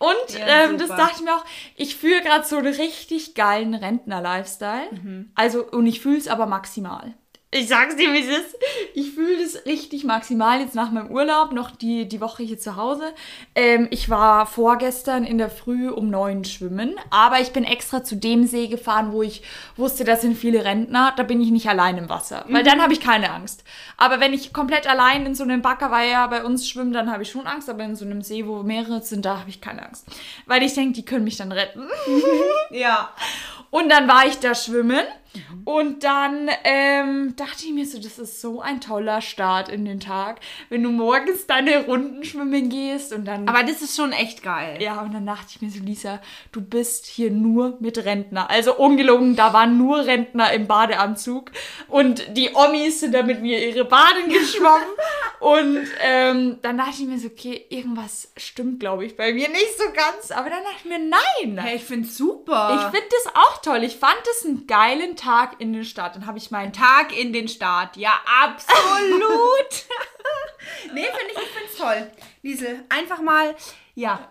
Und Ja, ähm, das dachte ich mir auch, ich führe gerade so einen richtig geilen Rentner-Lifestyle. Mhm. Also, und ich fühle es aber maximal. Ich sag's dir, wie es ist. Ich fühle es richtig maximal jetzt nach meinem Urlaub, noch die, die Woche hier zu Hause. Ähm, ich war vorgestern in der Früh um neun schwimmen, aber ich bin extra zu dem See gefahren, wo ich wusste, da sind viele Rentner. Da bin ich nicht allein im Wasser, weil dann habe ich keine Angst. Aber wenn ich komplett allein in so einem Backerweiher bei uns schwimme, dann habe ich schon Angst, aber in so einem See, wo mehrere sind, da habe ich keine Angst. Weil ich denke, die können mich dann retten. Ja. Und dann war ich da schwimmen Mhm. und dann ähm, dachte ich mir so, das ist so ein toller Start in den Tag, wenn du morgens deine Runden schwimmen gehst und dann... Aber das ist schon echt geil. ja, und dann dachte ich mir so, Lisa, du bist hier nur mit Rentner. Also ungelogen, da waren nur Rentner im Badeanzug und die Omis sind da mit mir ihre Baden geschwommen. und ähm, dann dachte ich mir so, okay, irgendwas stimmt, glaube ich, bei mir nicht so ganz. Aber dann dachte ich mir, nein, Hey, ich find's super. ich finde das auch toll. Ich fand es einen geilen Tag in den Stadt. Dann habe ich meinen Tag. In den Start. Ja, absolut. nee, finde ich, ich find's toll. Liesel, einfach mal, ja,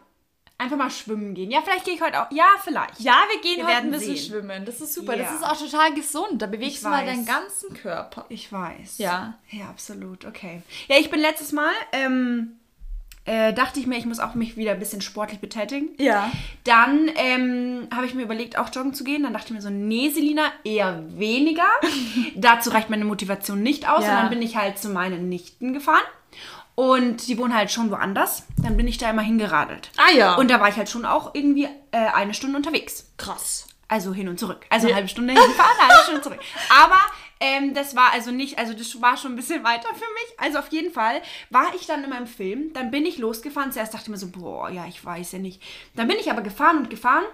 einfach mal schwimmen gehen. Ja, vielleicht gehe ich heute auch. Ja, vielleicht. Ja, wir gehen Wir heute ein bisschen sehen. schwimmen. Das ist super. Ja. Das ist auch total gesund. Da bewegst Ich du mal deinen ganzen Körper. Ich weiß. Ja. Ja, absolut. Okay. Ja, ich bin letztes Mal, ähm, äh, dachte ich mir, ich muss auch mich wieder ein bisschen sportlich betätigen. Ja. Dann ähm, habe ich mir überlegt, auch joggen zu gehen. Dann dachte ich mir so, nee, Selina, eher weniger. Dazu reicht meine Motivation nicht aus. Ja. Und dann bin ich halt zu meinen Nichten gefahren. Und die wohnen halt schon woanders. Dann bin ich da immer hingeradelt. Ah ja. Und da war ich halt schon auch irgendwie äh, eine Stunde unterwegs. krass. Also hin und zurück. Also Ja. eine halbe Stunde hinfahren, eine halbe Stunde zurück. Aber ähm, das war also nicht, also das war schon ein bisschen weiter für mich. Also auf jeden Fall war ich dann in meinem Film, dann bin ich losgefahren. Zuerst dachte ich mir so, boah, ja, ich weiß ja nicht. Dann bin ich aber gefahren und gefahren.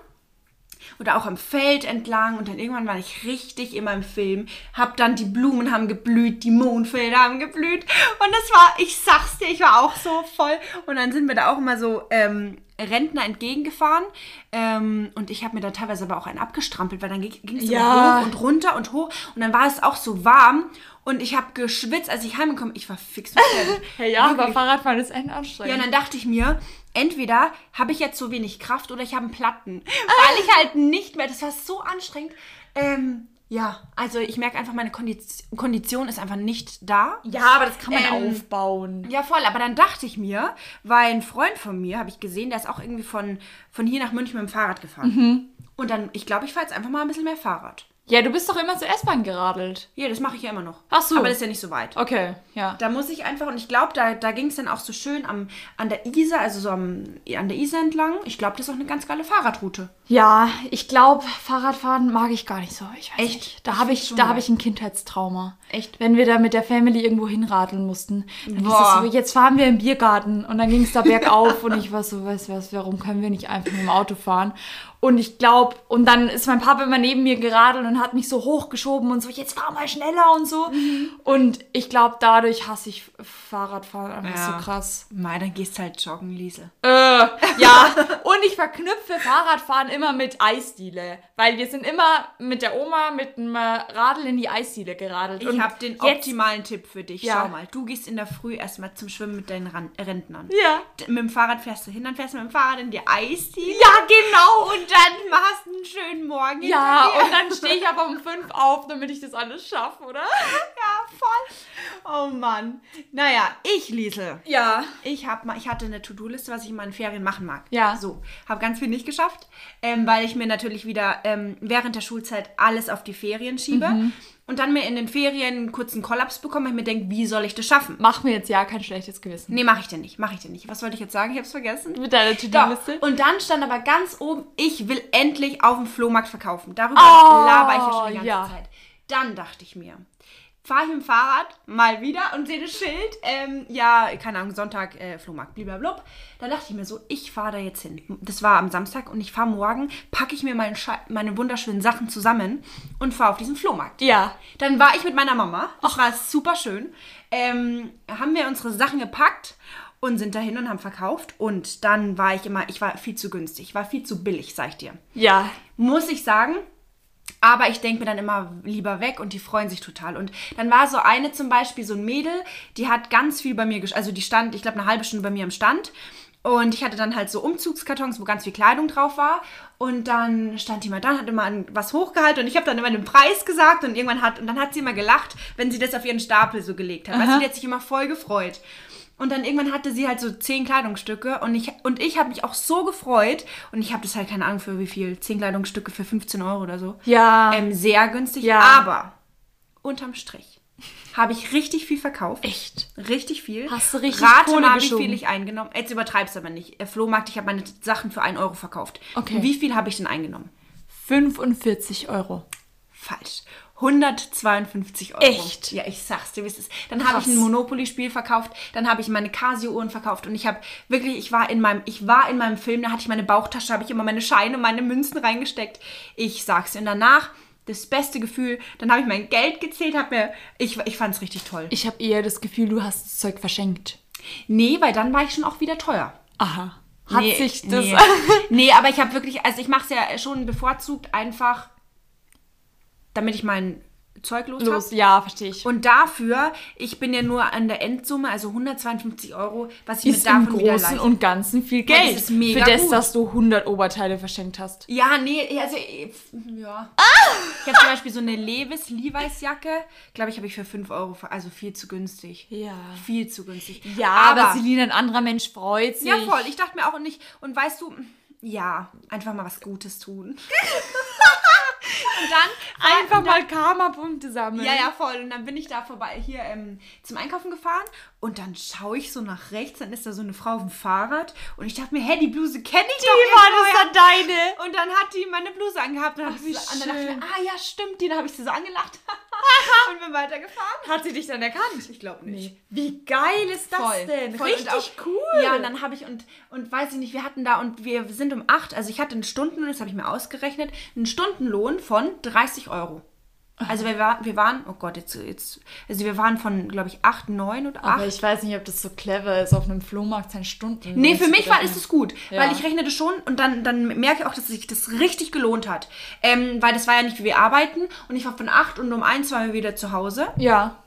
Oder auch am Feld entlang und dann irgendwann war ich richtig in meinem Film. Hab dann, die Blumen haben geblüht, die Mondfelder haben geblüht. Und das war, ich sag's dir, ich war auch so voll. Und dann sind wir da auch immer so ähm, Rentner entgegengefahren. Ähm, und ich habe mir dann teilweise aber auch einen abgestrampelt, weil dann ging es Ja. hoch und runter und hoch. Und dann war es auch so warm. Und ich habe geschwitzt, als ich heimgekommen Ich war fix und fertig. Hey, ja, aber Wirklich. Fahrradfahren ist echt Ja, anstrengend. und dann dachte ich mir, entweder habe ich jetzt so wenig Kraft oder ich habe einen Platten. Weil ich halt nicht mehr, das war so anstrengend. Ähm, ja, also ich merke einfach, meine Kondiz Kondition ist einfach nicht da. ja, aber das kann man Ähm, aufbauen. Ja, voll. Aber dann dachte ich mir, weil ein Freund von mir, habe ich gesehen, der ist auch irgendwie von, von hier nach München mit dem Fahrrad gefahren. Und dann, ich glaube, ich fahre jetzt einfach mal ein bisschen mehr Fahrrad. Ja, du bist doch immer zur S-Bahn geradelt. Ja, das mache ich ja immer noch. Ach so. Aber das ist ja nicht so weit. Okay, ja. Da muss ich einfach, und ich glaube, da, da ging es dann auch so schön am, an der Isar, also so am, an der Isar entlang. Ich glaube, das ist auch eine ganz geile Fahrradroute. Ja, ich glaube, Fahrradfahren mag ich gar nicht so. Ich weiß Echt? Nicht. Da habe ich, da habe ich ein Kindheitstrauma. Echt? Wenn wir da mit der Family irgendwo hinradeln mussten. Dann hieß Boah. es so, jetzt fahren wir im Biergarten. Und dann ging es da bergauf und ich war so, weißt du was, warum können wir nicht einfach mit dem Auto fahren? Und ich glaube, und dann ist mein Papa immer neben mir geradelt und hat mich so hochgeschoben und so, jetzt fahr mal schneller und so. Und ich glaube, dadurch hasse ich Fahrradfahren einfach Ja. so krass. Mei, dann gehst halt joggen, Liesel. Äh, ja, und ich verknüpfe Fahrradfahren immer mit Eisdiele, weil wir sind immer mit der Oma mit einem Radl in die Eisdiele geradelt. Ich habe den jetzt- optimalen Tipp für dich. Ja. Schau mal, du gehst in der Früh erstmal zum Schwimmen mit deinen Rentnern. Ja. Mit dem Fahrrad fährst du hin, dann fährst du mit dem Fahrrad in die Eisdiele. Ja, genau. Und dann machst du einen schönen Morgen. Ja, und dann stehe ich aber um fünf auf, damit ich das alles schaffe, oder? Ja, voll. Oh Mann. Naja, ich, Liesel. Ja. Ich, hab mal, ich hatte eine To-Do-Liste, was ich in meinen Ferien machen mag. Ja. So, habe ganz viel nicht geschafft, ähm, weil ich mir natürlich wieder ähm, während der Schulzeit alles auf die Ferien schiebe. Mhm. Und dann mir in den Ferien einen kurzen Kollaps bekomme, weil ich mir denke, wie soll ich das schaffen? Mach mir jetzt ja kein schlechtes Gewissen. Nee, mache ich denn nicht, mache ich denn nicht. Was wollte ich jetzt sagen? Ich habe es vergessen. Mit deiner To-Do-Liste? Doch. Und dann stand aber ganz oben, ich will endlich auf dem Flohmarkt verkaufen. Darüber Oh, laber ich ja schon die ganze ja. Zeit. Dann dachte ich mir, fahre ich mit dem Fahrrad mal wieder und sehe das Schild. Ähm, ja, keine Ahnung, Sonntag, äh, Flohmarkt, blablabla. Da dachte ich mir so, ich fahre da jetzt hin. Das war am Samstag und ich fahre morgen, packe ich mir meine, Sche meine wunderschönen Sachen zusammen und fahre auf diesen Flohmarkt. Ja. Dann war ich mit meiner Mama. Das war super schön. Ähm, haben wir unsere Sachen gepackt und sind dahin und haben verkauft. Und dann war ich immer, ich war viel zu günstig, war viel zu billig, sag ich dir. Ja. Muss ich sagen. Aber ich denke mir dann immer lieber weg und die freuen sich total. Und dann war so eine zum Beispiel, so ein Mädel, die hat ganz viel bei mir, also die stand, ich glaube, eine halbe Stunde bei mir im Stand. Und ich hatte dann halt so Umzugskartons, wo ganz viel Kleidung drauf war. Und dann stand die mal da und hat immer was hochgehalten. Und ich habe dann immer den Preis gesagt. Und irgendwann hat, und dann hat sie immer gelacht, wenn sie das auf ihren Stapel so gelegt hat. Weißt du, die hat sich immer voll gefreut. Und dann irgendwann hatte sie halt so zehn Kleidungsstücke und ich, und ich habe mich auch so gefreut. Und ich habe das halt keine Ahnung für wie viel. Zehn Kleidungsstücke für 15 Euro oder so. Ja. Ähm, sehr günstig. Ja. Aber unterm Strich habe ich richtig viel verkauft. Echt? Richtig viel. Hast du richtig Rate Kohle mal, wie geschoben. viel ich eingenommen Jetzt übertreib's aber nicht. Äh, Flohmarkt, ich habe meine Sachen für 1 Euro verkauft. Okay. Wie viel habe ich denn eingenommen? 45 Euro. Falsch. 152 Euro. Echt? Ja, ich sag's dir, wie es ist. Dann habe ich ein Monopoly-Spiel verkauft, dann habe ich meine Casio-Uhren verkauft und ich habe wirklich, ich war in meinem, ich war in meinem Film, da hatte ich meine Bauchtasche, habe ich immer meine Scheine, meine Münzen reingesteckt. Ich sag's dir. Und danach das beste Gefühl, dann habe ich mein Geld gezählt, habe mir, ich, ich fand's richtig toll. Ich habe eher das Gefühl, du hast das Zeug verschenkt. Nee, weil dann war ich schon auch wieder teuer. Aha. Hat nee, sich das. Nee, nee aber ich habe wirklich, also ich mache es ja schon bevorzugt einfach, damit ich mein Zeug los, Los, habe. ja, verstehe ich. Und dafür, ich bin ja nur an der Endsumme, also 152 Euro, was ich ist mir davon im Großen und Ganzen viel Ja, das Geld. ist mega für das, gut. dass du 100 Oberteile verschenkt hast. Ja, nee, also, ja. Ah! Ich habe zum Beispiel so eine Levis Levi's Jacke, glaube ich, habe ich für 5 Euro, also viel zu günstig. Ja. Viel zu günstig. Ja, aber, Selina, ein anderer Mensch freut sich. Ja, voll. Ich dachte mir auch nicht. Und weißt du, ja, einfach mal was Gutes tun. und dann Einfach mal Karma-Punkte sammeln. Ja, ja, voll. Und dann bin ich da vorbei hier ähm, zum Einkaufen gefahren und dann schaue ich so nach rechts, dann ist da so eine Frau auf dem Fahrrad und ich dachte mir, hä, die Bluse kenne ich Die doch war irgendwoher. das dann deine. Und dann hat die meine Bluse angehabt und, hat wie sie, und dann dachte ich schön. mir, ah ja, stimmt, die, dann habe ich sie so angelacht und bin weitergefahren. Hat sie dich dann erkannt? Ich glaube nicht. Wie geil ist das Voll. denn? Voll. Richtig auch- cool. Ja, und dann habe ich, und, und weiß ich nicht, wir hatten da, und wir sind um 8, also ich hatte einen Stundenlohn, das habe ich mir ausgerechnet, einen Stundenlohn von 30 Euro. Also wir waren, wir waren, oh Gott, jetzt, jetzt, also wir waren von, glaube ich, 8, 9 oder 8. Aber ich weiß nicht, ob das so clever ist, auf einem Flohmarkt seinen Stunden. Nee, für mich war, ist es gut, Ja. weil ich rechne das schon und dann, dann merke ich auch, dass sich das richtig gelohnt hat. Ähm, weil das war ja nicht, wie wir arbeiten und ich war von 8 und um 1 waren wir wieder zu Hause. Ja.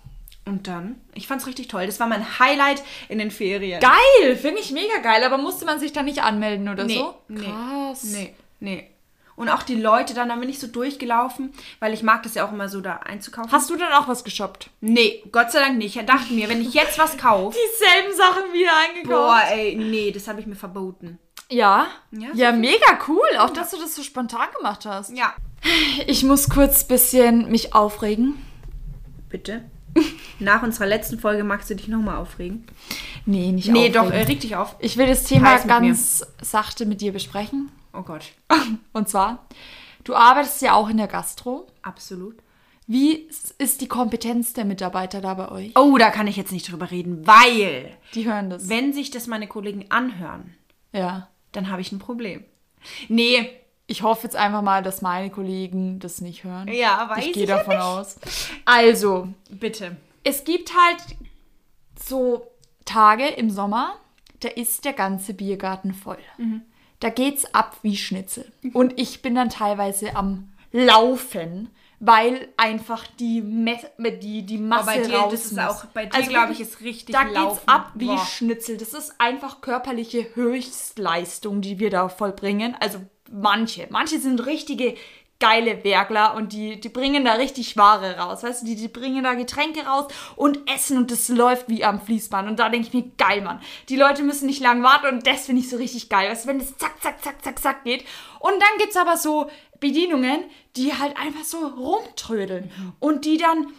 Und dann, ich fand es richtig toll. Das war mein Highlight in den Ferien. Geil, finde ich mega geil. Aber musste man sich da nicht anmelden oder Nee, so? nee, Krass. Nee, nee. Und auch die Leute dann, da bin ich so durchgelaufen, weil ich mag das ja auch immer so da einzukaufen. Hast du dann auch was geshoppt? Nee, Gott sei Dank nicht. Ich dachte mir, wenn ich jetzt was kaufe, Dieselben Sachen wieder eingekauft. boah, ey, nee, das habe ich mir verboten. Ja. Ja, Ja, mega cool. Auch, dass du das so spontan gemacht hast. Ja. Ich muss kurz ein bisschen mich aufregen. Bitte. Nach unserer letzten Folge magst du dich nochmal aufregen? Nee, nicht Nee, aufregen. doch, äh, reg dich auf. Ich will das Thema ganz sachte mit dir besprechen. Oh Gott. Und zwar, du arbeitest ja auch in der Gastro. Absolut. Wie ist die Kompetenz der Mitarbeiter da bei euch? Oh, da kann ich jetzt nicht drüber reden, weil, Die hören das. wenn sich das meine Kollegen anhören, Ja. dann habe ich ein Problem. Nee, Ich hoffe jetzt einfach mal, dass meine Kollegen das nicht hören. Ja, weiß ich gehe ich ja davon nicht. aus. Also, bitte. es gibt halt so Tage im Sommer, da ist der ganze Biergarten voll. Mhm. Da geht's ab wie Schnitzel. Und ich bin dann teilweise am Laufen, weil einfach die, Me die, die Masse bei dir, raus das ist muss. auch- bei dir, Also glaub wirklich, ich, ist richtig Da Laufen. geht's ab wie Boah. Schnitzel. Das ist einfach körperliche Höchstleistung, die wir da vollbringen. Also manche. Manche sind richtige geile Werkler und die, die bringen da richtig Ware raus. Weißt du, die, die bringen da Getränke raus und essen und das läuft wie am Fließband. Und da denke ich mir, geil, Mann. Die Leute müssen nicht lang warten und das finde ich so richtig geil. Weißt du, wenn das zack, zack, zack, zack, zack geht. Und dann gibt es aber so Bedienungen, die halt einfach so rumtrödeln und die dann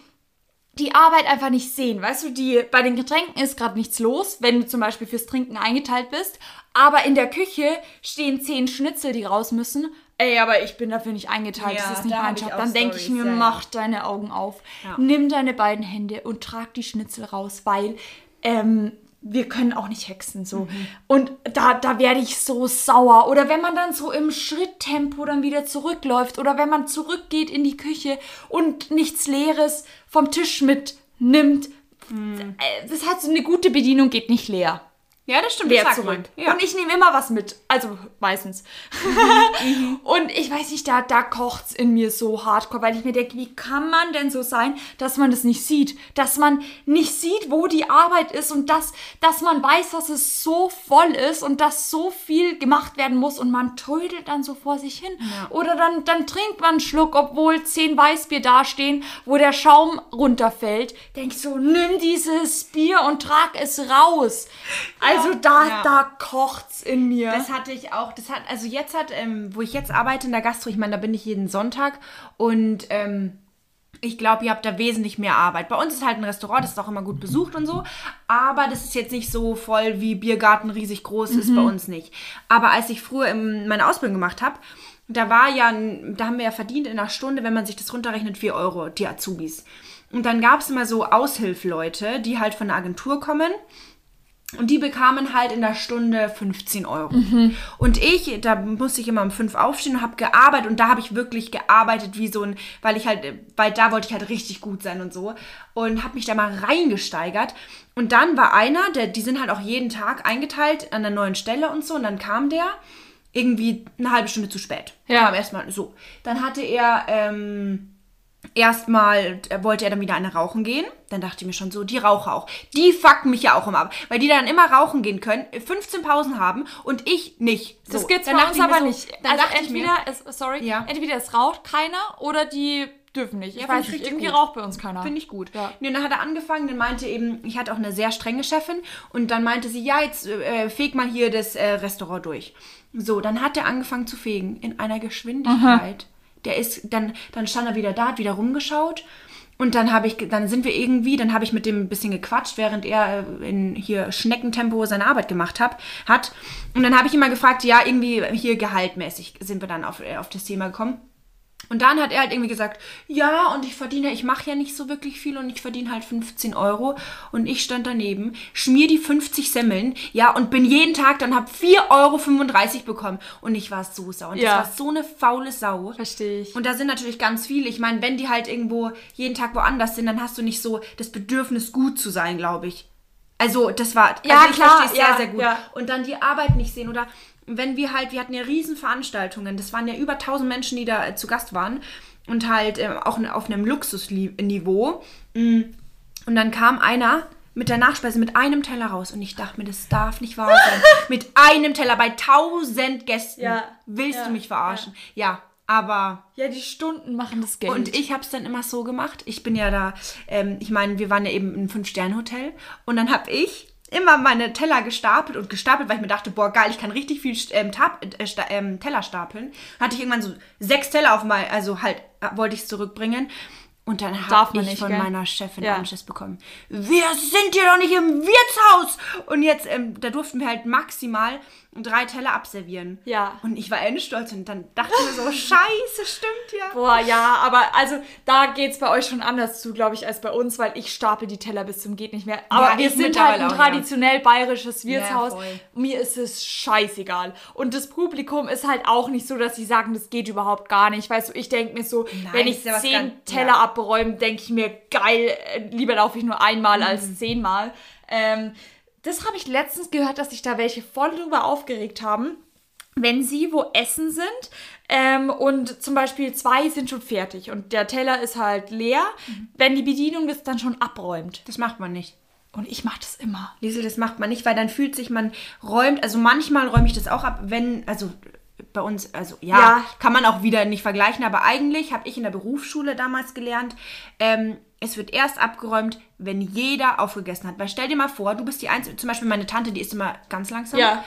die Arbeit einfach nicht sehen. Weißt du, die, bei den Getränken ist gerade nichts los, wenn du zum Beispiel fürs Trinken eingeteilt bist. Aber in der Küche stehen zehn Schnitzel, die raus müssen. Ey, aber ich bin dafür nicht eingeteilt. Ja, das ist nicht da mein Job. Dann denke ich mir, ja, ja. mach deine Augen auf. Nimm deine beiden Hände und trag die Schnitzel raus, weil ähm, wir können auch nicht hexen so. Mhm. Und da, da werde ich so sauer. Oder wenn man dann so im Schritttempo dann wieder zurückläuft oder wenn man zurückgeht in die Küche und nichts Leeres vom Tisch mitnimmt. Mhm. Äh, Das hat so eine gute Bedienung, geht nicht leer. Ja, das stimmt. Das sagt. Ja. Und ich nehme immer was mit. Also meistens. Mhm. und ich weiß nicht, da, da kocht's in mir so hardcore, weil ich mir denke, wie kann man denn so sein, dass man das nicht sieht? Dass man nicht sieht, wo die Arbeit ist und dass, dass man weiß, dass es so voll ist und dass so viel gemacht werden muss und man trödelt dann so vor sich hin. Oder dann, dann trinkt man einen Schluck, obwohl zehn Weißbier dastehen, wo der Schaum runterfällt. Denk ich so, nimm dieses Bier und trag es raus. Also da, Ja. da kocht's in mir. Das hatte ich auch. Das hat, also jetzt hat, ähm, wo ich jetzt arbeite in der Gastro, ich meine, da bin ich jeden Sonntag und ähm, ich glaube, ihr habt da wesentlich mehr Arbeit. Bei uns ist halt ein Restaurant, das ist auch immer gut besucht und so, aber das ist jetzt nicht so voll wie Biergarten riesig groß ist bei uns nicht. Aber als ich früher ähm, meine Ausbildung gemacht habe, da war ja, da haben wir ja verdient in einer Stunde, wenn man sich das runterrechnet, 4 Euro, die Azubis. Und dann gab es immer so Aushilfleute, die halt von der Agentur kommen und die bekamen halt in der Stunde 15 Euro. Und ich, da musste ich immer um 5 aufstehen und habe gearbeitet. Und da habe ich wirklich gearbeitet wie so ein, weil ich halt, weil da wollte ich halt richtig gut sein und so. Und habe mich da mal reingesteigert. Und dann war einer, der, die sind halt auch jeden Tag eingeteilt an der neuen Stelle und so. Und dann kam der irgendwie eine halbe Stunde zu spät. Ja. Kam erstmal so. Dann hatte er, ähm, erstmal äh, wollte er dann wieder eine rauchen gehen. Dann dachte ich mir schon so, die Raucher auch. Die fucken mich ja auch immer ab. Weil die dann immer rauchen gehen können, 15 Pausen haben und ich nicht. So, Das gibt's dann bei uns ich aber so, nicht. Dann Also dachte ich entweder mir, es, sorry, Ja. entweder es raucht keiner oder die dürfen nicht. Ich Ja, weiß ich nicht, irgendwie gut. raucht bei uns keiner. Finde ich gut. Ja. Nee, dann hat er angefangen, dann meinte eben, ich hatte auch eine sehr strenge Chefin und dann meinte sie, ja, jetzt äh, feg mal hier das äh, Restaurant durch. So, dann hat er angefangen zu fegen in einer Geschwindigkeit. Der ist, dann, dann stand er wieder da, hat wieder rumgeschaut. Und dann habe ich, dann sind wir irgendwie, dann habe ich mit dem ein bisschen gequatscht, während er äh, in hier Schneckentempo seine Arbeit gemacht hab, hat. Und dann habe ich ihn mal gefragt, ja, irgendwie hier gehaltmäßig sind wir dann auf, äh, auf das Thema gekommen. Und dann hat er halt irgendwie gesagt, ja, und ich verdiene, ich mache ja nicht so wirklich viel und ich verdiene halt 15 Euro. Und ich stand daneben, schmier die 50 Semmeln, ja, und bin jeden Tag, dann hab 4,35 Euro bekommen. Und ich war so sauer. Und Ja. das war so eine faule Sau. Verstehe ich. Und da sind natürlich ganz viele. Ich meine, wenn die halt irgendwo jeden Tag woanders sind, dann hast du nicht so das Bedürfnis, gut zu sein, glaube ich. Also, das war, Ja, also ich klar, verstehe es sehr, ja, sehr gut. ja. Und dann die Arbeit nicht sehen oder wenn wir halt, wir hatten ja riesen Veranstaltungen, das waren ja über 1000 Menschen, die da äh, zu Gast waren und halt ähm, auch auf einem Luxusniveau. Mm. Und dann kam einer mit der Nachspeise mit einem Teller raus und ich dachte mir, das darf nicht wahr sein. mit einem Teller bei 1000 Gästen. Ja, Willst ja, du mich verarschen? Ja, aber Ja, die Stunden machen das Geld. und ich habe es dann immer so gemacht. Ich bin ja da, ähm, ich meine, wir waren ja eben im Fünf-Sterne-Hotel und dann habe ich immer meine Teller gestapelt und gestapelt, weil ich mir dachte, boah, geil, ich kann richtig viel ähm, Tab äh, sta ähm, Teller stapeln. Hatte ich irgendwann so sechs Teller auf mal, also halt äh, wollte ich es zurückbringen. Und dann Darf habe man ich nicht, von gell? meiner Chefin Ja. Anschiss bekommen. Wir sind hier doch nicht im Wirtshaus! Und jetzt, ähm, da durften wir halt maximal drei Teller abservieren. Ja. Und ich war endstolz und dann dachte ich mir so, scheiße, stimmt ja. Boah, ja, aber also da geht's bei euch schon anders zu, glaube ich, als bei uns, weil ich stapel die Teller bis zum geht nicht mehr. Aber Ja, wir sind halt ein auch, ja. traditionell bayerisches Wirtshaus. voll. Mir ist es scheißegal. Und das Publikum ist halt auch nicht so, dass sie sagen, das geht überhaupt gar nicht. Weißt du, ich denke mir so, wenn ich ja zehn ganz- Teller ja. abräume, denke ich mir, geil, äh, lieber laufe ich nur einmal Mhm. als zehnmal. Ähm, das habe ich letztens gehört, dass sich da welche voll drüber aufgeregt haben wenn sie wo essen sind ähm, und zum Beispiel zwei sind schon fertig und der Teller ist halt leer, wenn die Bedienung das dann schon abräumt. Das macht man nicht. Und ich mache das immer. Liesel, das macht man nicht, weil dann fühlt sich man räumt, also manchmal räume ich das auch ab, wenn, also bei uns, also ja, Ja. kann man auch wieder nicht vergleichen, aber eigentlich habe ich in der Berufsschule damals gelernt, ähm, es wird erst abgeräumt, wenn jeder aufgegessen hat. Weil stell dir mal vor, du bist die Einzige, zum Beispiel meine Tante, die ist immer ganz langsam. Ja.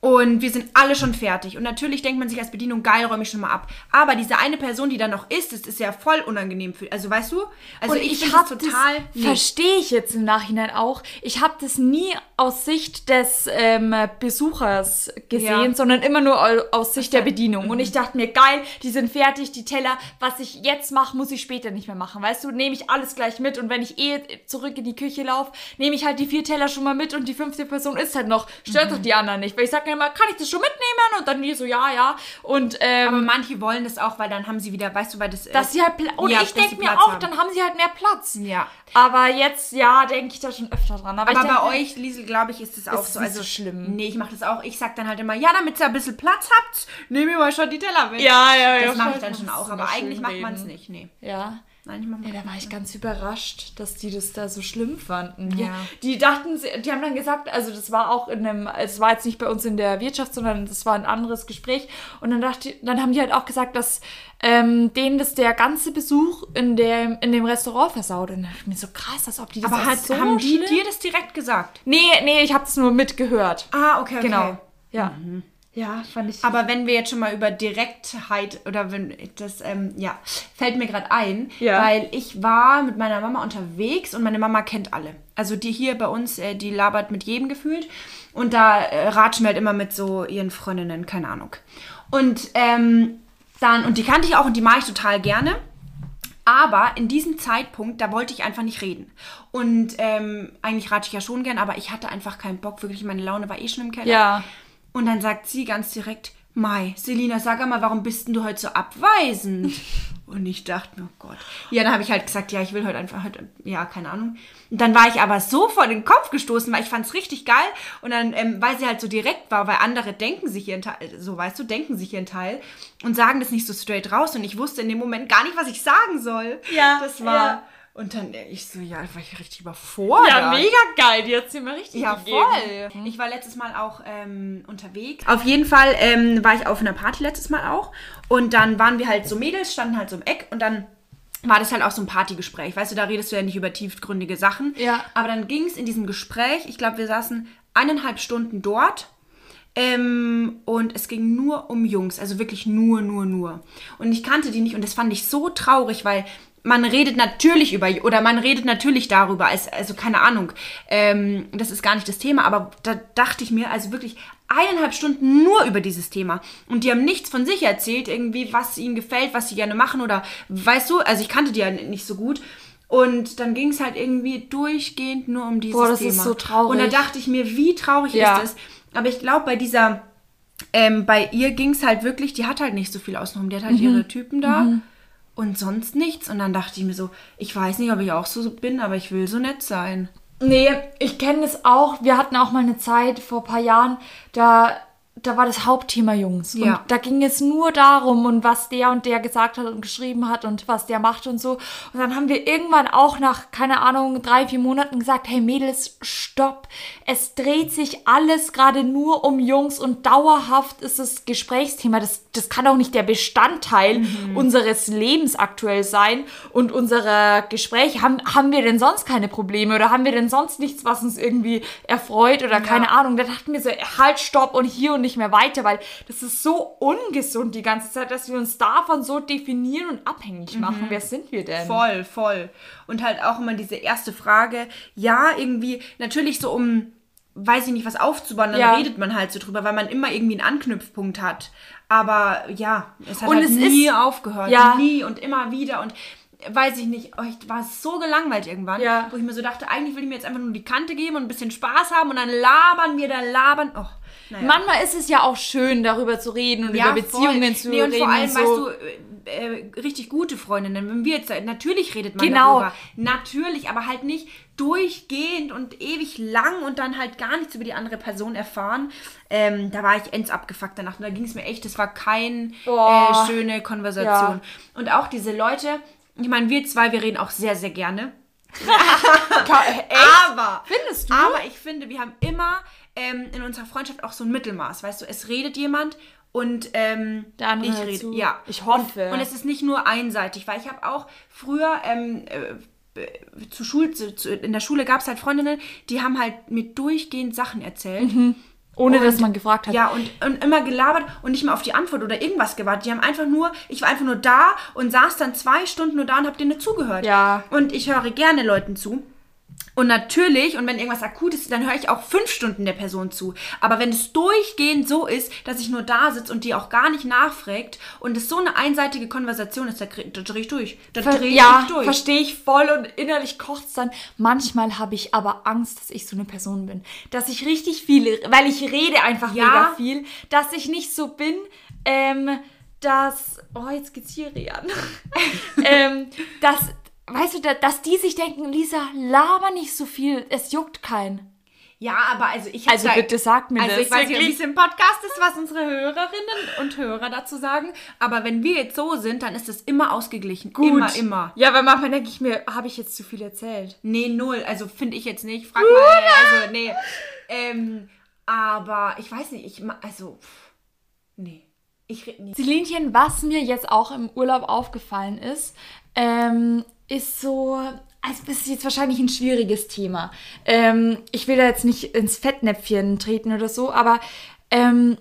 Und wir sind alle schon fertig. Und natürlich denkt man sich als Bedienung, geil, räume ich schon mal ab. Aber diese eine Person, die da noch ist, das ist ja voll unangenehm für. Also weißt du? Also und ich, ich, habe total. verstehe ich jetzt im Nachhinein auch. Ich habe das nie aus Sicht des ähm, Besuchers gesehen, Ja. Mhm. sondern immer nur au- aus Sicht der Bedienung. Und ich dachte mir, geil, die sind fertig, die Teller. Was ich jetzt mache, muss ich später nicht mehr machen. Weißt du, nehme ich alles gleich mit. Und wenn ich eh zurück in die Küche laufe, nehme ich halt die vier Teller schon mal mit und die fünfte Person ist halt noch. Stört Mhm. doch die anderen nicht. Weil ich sage immer, kann ich das schon mitnehmen? Und dann die so, ja, ja. Und ähm, Aber manche wollen das auch, weil dann haben sie wieder, weißt du, weil das. dass sie halt Pla und Ja, ich denke mir Platz auch, haben. dann haben sie halt mehr Platz. Ja. Aber jetzt, ja, denke ich da schon öfter dran. Aber, Aber bei euch, Liesel, glaube ich, ist es auch es so. Also so schlimm. Nee, ich mache das auch. Ich sag dann halt immer, ja, damit ihr ein bisschen Platz habt, nehme ich mal schon die Teller mit. Ja, ja, ja. Das mache ich dann schon auch. Aber eigentlich macht man es nicht. Nee. Ja. Mach Ja, da war ich ganz überrascht, dass die das da so schlimm fanden. Die, Ja. die dachten, die haben dann gesagt, also das war auch in einem, es war jetzt nicht bei uns in der Wirtschaft, sondern das war ein anderes Gespräch. Und dann dachte, dann haben die halt auch gesagt, dass ähm, denen das der ganze Besuch in dem, in dem Restaurant versaut. Und dann dachte ich mir so krass, als ob die das Aber hat, so haben die schlimm- dir das direkt gesagt? Nee, nee, ich habe das nur mitgehört. Ah, okay, okay. Genau. Ja. Ja, fand ich. Aber wenn wir jetzt schon mal über Direktheit oder wenn das, ähm, ja, fällt mir gerade ein, Ja. weil ich war mit meiner Mama unterwegs und meine Mama kennt alle. Also die hier bei uns, äh, die labert mit jedem gefühlt und da äh, ratschen wir halt immer mit so ihren Freundinnen, keine Ahnung. Und ähm, dann, und die kannte ich auch und die mag ich total gerne. Aber in diesem Zeitpunkt, da wollte ich einfach nicht reden. Und ähm, eigentlich rate ich ja schon gern, aber ich hatte einfach keinen Bock. Wirklich, meine Laune war eh schon im Keller. Ja. Und dann sagt sie ganz direkt, Mai, Selina, sag einmal, warum bist denn du heute so abweisend? Und ich dachte, mir, oh Gott. Ja, dann habe ich halt gesagt, ja, ich will heute einfach, heute, ja, keine Ahnung. Und dann war ich aber so vor den Kopf gestoßen, weil ich fand es richtig geil. Und dann, ähm, weil sie halt so direkt war, weil andere denken sich ihren Teil, so weißt du, denken sich ihren Teil und sagen das nicht so straight raus. Und ich wusste in dem Moment gar nicht, was ich sagen soll. Ja, Das war. ja. Und dann, äh, ich so, ja, war ich richtig überfordert. Ja, mega geil. Die hat sie mir richtig Ja, gegeben. voll. Ich war letztes Mal auch ähm, unterwegs. Auf jeden Fall ähm, war ich auf einer Party letztes Mal auch. Und dann waren wir halt so Mädels, standen halt so im Eck und dann war das halt auch so ein Partygespräch. Weißt du, da redest du ja nicht über tiefgründige Sachen. Ja. Aber dann ging es in diesem Gespräch, ich glaube, wir saßen eineinhalb Stunden dort. Ähm, und es ging nur um Jungs, also wirklich nur, nur, nur. Und ich kannte die nicht und das fand ich so traurig, weil man redet natürlich über, oder man redet natürlich darüber, als, also keine Ahnung, ähm, das ist gar nicht das Thema, aber da dachte ich mir, also wirklich eineinhalb Stunden nur über dieses Thema. Und die haben nichts von sich erzählt, irgendwie, was ihnen gefällt, was sie gerne machen oder, weißt du, also ich kannte die ja nicht so gut. Und dann ging es halt irgendwie durchgehend nur um dieses Boah, das Thema. ist so traurig. Und da dachte ich mir, wie traurig Ja. ist es. Aber ich glaube, bei dieser, ähm, bei ihr ging es halt wirklich, die hat halt nicht so viel außenrum. Die hat halt Mhm. ihre Typen da und sonst nichts. Und dann dachte ich mir so, ich weiß nicht, ob ich auch so bin, aber ich will so nett sein. Nee, ich kenne es auch. Wir hatten auch mal eine Zeit vor ein paar Jahren, da, da war das Hauptthema Jungs. Ja. Und da ging es nur darum und was der und der gesagt hat und geschrieben hat und was der macht und so. Und dann haben wir irgendwann auch nach, keine Ahnung, drei, vier Monaten gesagt, hey Mädels, stopp. Es dreht sich alles gerade nur um Jungs und dauerhaft ist das Gesprächsthema. Das, das kann auch nicht der Bestandteil unseres Lebens aktuell sein und unserer Gespräche. Haben, haben wir denn sonst keine Probleme oder haben wir denn sonst nichts, was uns irgendwie erfreut oder keine Ahnung? Da dachten wir so, halt, stopp und hier und nicht mehr weiter, weil das ist so ungesund die ganze Zeit, dass wir uns davon so definieren und abhängig machen. Wer sind wir denn? Voll, voll. Und halt auch immer diese erste Frage, ja, irgendwie, natürlich so um, weiß ich nicht, was aufzubauen, dann Ja. redet man halt so drüber, weil man immer irgendwie einen Anknüpfpunkt hat. Aber ja, es hat Und halt es nie ist- aufgehört. Ja. Nie und immer wieder und weiß ich nicht, oh, ich war so gelangweilt irgendwann, Ja. wo ich mir so dachte, eigentlich will ich mir jetzt einfach nur die Kante geben und ein bisschen Spaß haben und dann labern wir da labern. Oh, naja. Manchmal ist es ja auch schön, darüber zu reden und über Beziehungen voll. zu nee, und reden. vor allem, so. weißt du, äh, äh, richtig gute Freundinnen, wenn wir jetzt, natürlich redet man Genau. darüber. Natürlich, aber halt nicht durchgehend und ewig lang und dann halt gar nichts über die andere Person erfahren. Ähm, da war ich ends abgefuckt danach. Und da ging es mir echt, das war keine Boah. äh, schöne Konversation. Und auch diese Leute, ich meine, wir zwei, wir reden auch sehr, sehr gerne. Aber, Findest du? aber ich finde, wir haben immer ähm, in unserer Freundschaft auch so ein Mittelmaß. Weißt du, es redet jemand und ähm, Der andere ich rede. zu. Ja. Ich hoffe. Und, und es ist nicht nur einseitig, weil ich habe auch früher ähm, äh, zu Schul zu, zu, in der Schule gab es halt Freundinnen, die haben halt mir durchgehend Sachen erzählt. Mhm. Ohne Und- dass man gefragt hat. Ja, und, und immer gelabert und nicht mal auf die Antwort oder irgendwas gewartet. Die haben einfach nur, ich war einfach nur da und saß dann zwei Stunden nur da und hab denen zugehört. Ja. Und ich höre gerne Leuten zu. Und natürlich, und wenn irgendwas akut ist, dann höre ich auch fünf Stunden der Person zu. Aber wenn es durchgehend so ist, dass ich nur da sitze und die auch gar nicht nachfragt und es so eine einseitige Konversation ist, da, drehe ich durch. Da drehe ja, ich durch. verstehe ich voll und innerlich kocht's dann. Manchmal habe ich aber Angst, dass ich so eine Person bin. Dass ich richtig viel, weil ich rede einfach Ja. mega viel, dass ich nicht so bin, ähm, dass, oh, jetzt geht's hier an. ähm, dass, weißt du, da- dass die sich denken, Lisa, laber nicht so viel, es juckt keinen. Ja, aber also ich Also bitte sag mir Also das, ich weiß nicht, wirklich. wie es im Podcast ist, was unsere Hörerinnen und Hörer dazu sagen. Aber wenn wir jetzt so sind, dann ist es immer ausgeglichen. Immer, immer. Ja, weil manchmal denke ich mir, habe ich jetzt zu viel erzählt? Nee, null. Also finde ich jetzt nicht. Frag mal. Also, nee. Ähm, aber ich weiß nicht, ich also pff, nee. Ich rede nie. Celinchen, was mir jetzt auch im Urlaub aufgefallen ist, ähm, ist so, also das ist jetzt wahrscheinlich ein schwieriges Thema. Ähm, ich will da jetzt nicht ins Fettnäpfchen treten oder so, aber ähm,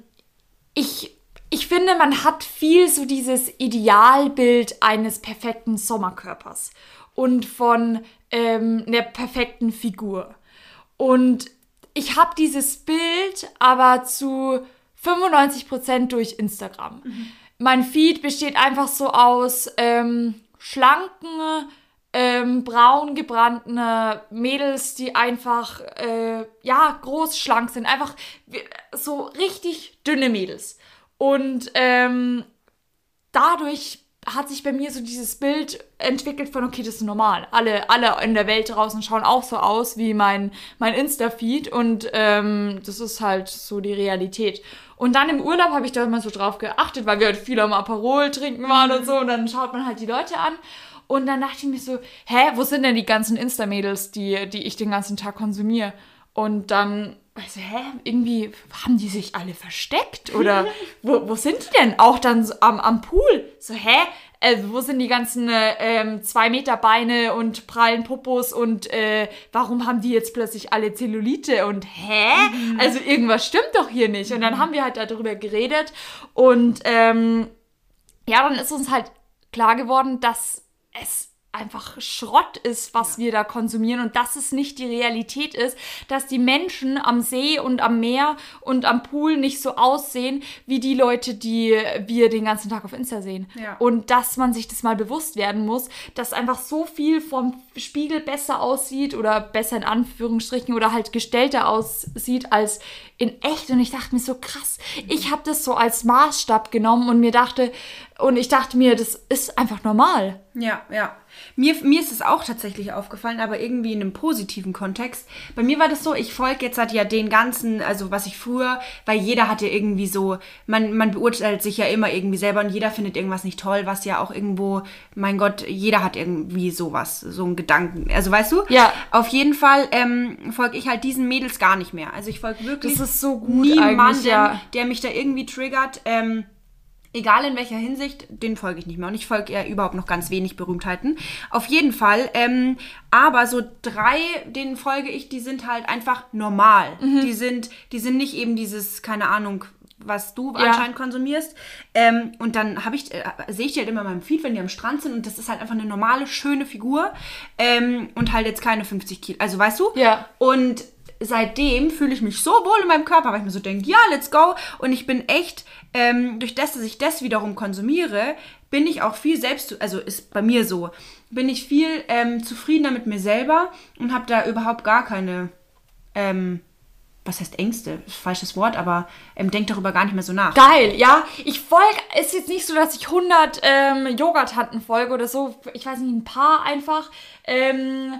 ich, ich finde, man hat viel so dieses Idealbild eines perfekten Sommerkörpers und von ähm, einer perfekten Figur. Und ich habe dieses Bild aber zu 95% durch Instagram. Mein Feed besteht einfach so aus ähm, schlanken, ähm, braun gebrannten Mädels, die einfach, äh, ja, groß, schlank sind. Einfach so richtig dünne Mädels. Und ähm, dadurch hat sich bei mir so dieses Bild entwickelt von, okay, das ist normal. Alle, alle in der Welt draußen schauen auch so aus wie mein, mein Insta-Feed und ähm, das ist halt so die Realität. Und dann im Urlaub habe ich da immer so drauf geachtet, weil wir halt viel am Aperol trinken waren und so und dann schaut man halt die Leute an. Und dann dachte ich mir so, hä, wo sind denn die ganzen Insta-Mädels, die, die ich den ganzen Tag konsumiere? Und dann, also, hä, irgendwie haben die sich alle versteckt? Oder wo, wo sind die denn? Auch dann am, am Pool. So, hä? Äh, wo sind die ganzen äh, ähm, zwei Meter Beine und prallen Popos und äh, warum haben die jetzt plötzlich alle Zellulite und hä? Also irgendwas stimmt doch hier nicht. Und dann haben wir halt darüber geredet und ähm, ja, dann ist uns halt klar geworden, dass es einfach Schrott ist, was wir da konsumieren und dass es nicht die Realität ist, dass die Menschen am See und am Meer und am Pool nicht so aussehen wie die Leute, die wir den ganzen Tag auf Insta sehen. Ja. Und dass man sich das mal bewusst werden muss, dass einfach so viel vom Spiegel besser aussieht oder besser in Anführungsstrichen oder halt gestellter aussieht als in echt. Und ich dachte mir so krass, ich habe das so als Maßstab genommen und mir dachte, und ich dachte mir, das ist einfach normal. Ja, ja. Mir, mir ist es auch tatsächlich aufgefallen, aber irgendwie in einem positiven Kontext. Bei mir war das so, ich folge jetzt halt ja den ganzen, also was ich früher, weil jeder hatte irgendwie so, man, man beurteilt sich ja immer irgendwie selber und jeder findet irgendwas nicht toll, was ja auch irgendwo, mein Gott, jeder hat irgendwie sowas, so einen Gedanken. Also weißt du? Ja. Auf jeden Fall ähm, folge ich halt diesen Mädels gar nicht mehr. Also ich folge wirklich Das ist so gut eigentlich, ja. der mich da irgendwie triggert. Ähm, egal in welcher Hinsicht, den folge ich nicht mehr. Und ich folge ja überhaupt noch ganz wenig Berühmtheiten. Auf jeden Fall. Ähm, aber so drei, denen folge ich, die sind halt einfach normal. Mhm. Die sind, die sind nicht eben dieses, keine Ahnung, was du Ja. anscheinend konsumierst. Ähm, und dann habe ich, äh, sehe ich die halt immer in meinem Feed, wenn die am Strand sind. Und das ist halt einfach eine normale, schöne Figur. Ähm, und halt jetzt keine 50 Kilo. Also weißt du? Ja. Und seitdem fühle ich mich so wohl in meinem Körper, weil ich mir so denke, ja, let's go. Und ich bin echt, ähm, durch das, dass ich das wiederum konsumiere, bin ich auch viel selbst, also ist bei mir so, bin ich viel ähm, zufriedener mit mir selber und habe da überhaupt gar keine, ähm, was heißt Ängste? Falsches Wort, aber ähm, denk darüber gar nicht mehr so nach. Geil, ja. Ich folge, ist jetzt nicht so, dass ich 100 ähm, Yogatanten folge oder so. Ich weiß nicht, ein paar einfach. Ähm,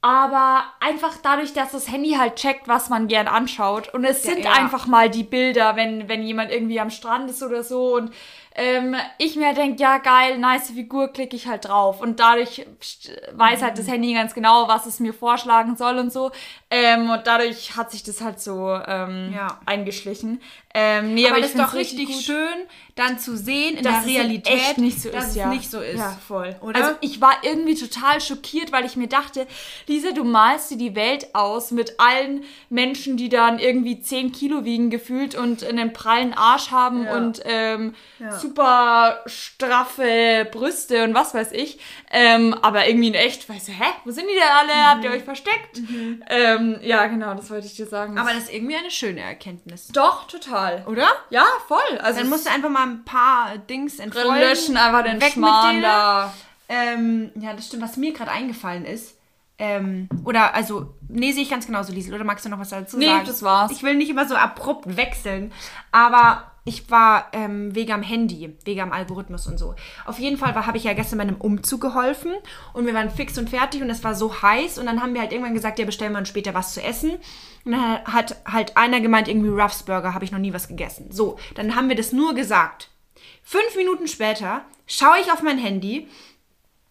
aber einfach dadurch, dass das Handy halt checkt, was man gern anschaut. Und es sind ja. einfach mal die Bilder, wenn, wenn jemand irgendwie am Strand ist oder so und ähm, ich mir denke, ja geil, nice Figur, klicke ich halt drauf. Und dadurch weiß halt das Mhm. Handy ganz genau, was es mir vorschlagen soll und so. Ähm, und dadurch hat sich das halt so ähm, Ja. eingeschlichen. Ähm, nee, Aber, aber, das ist doch richtig gut. schön, dann zu sehen in dass der es Realität, echt nicht so dass ist, es ja. nicht so ist. Ja, voll. Oder? Also ich war irgendwie total schockiert, weil ich mir dachte, Lisa, du malst dir die Welt aus mit allen Menschen, die dann irgendwie 10 Kilo wiegen gefühlt und einen prallen Arsch haben Ja. und ähm, Ja. super straffe Brüste und was weiß ich. Ähm, aber irgendwie in echt, weißt du, hä, wo sind die denn alle? Habt ihr euch versteckt? Ähm, ja, genau, das wollte ich dir sagen. Aber das ist irgendwie eine schöne Erkenntnis. doch, total. Oder? Ja, voll. Also Dann musst du einfach mal ein paar Dings entfolgen. löschen einfach den weg Schmarrn da. Ähm, ja, das stimmt. Was mir gerade eingefallen ist, ähm, oder also, nee, sehe ich ganz genauso, Liesel. Oder magst du noch was dazu Nee, sagen? das war's. Ich will nicht immer so abrupt wechseln, aber ich war ähm, wegen am Handy, wegen am Algorithmus und so. Auf jeden Fall habe ich ja gestern bei einem Umzug geholfen und wir waren fix und fertig und es war so heiß und dann haben wir halt irgendwann gesagt, ja, bestellen wir uns später was zu essen. Und dann hat halt einer gemeint, irgendwie Ruffs Burger, habe ich noch nie was gegessen. So, dann haben wir das nur gesagt. Fünf Minuten später schaue ich auf mein Handy,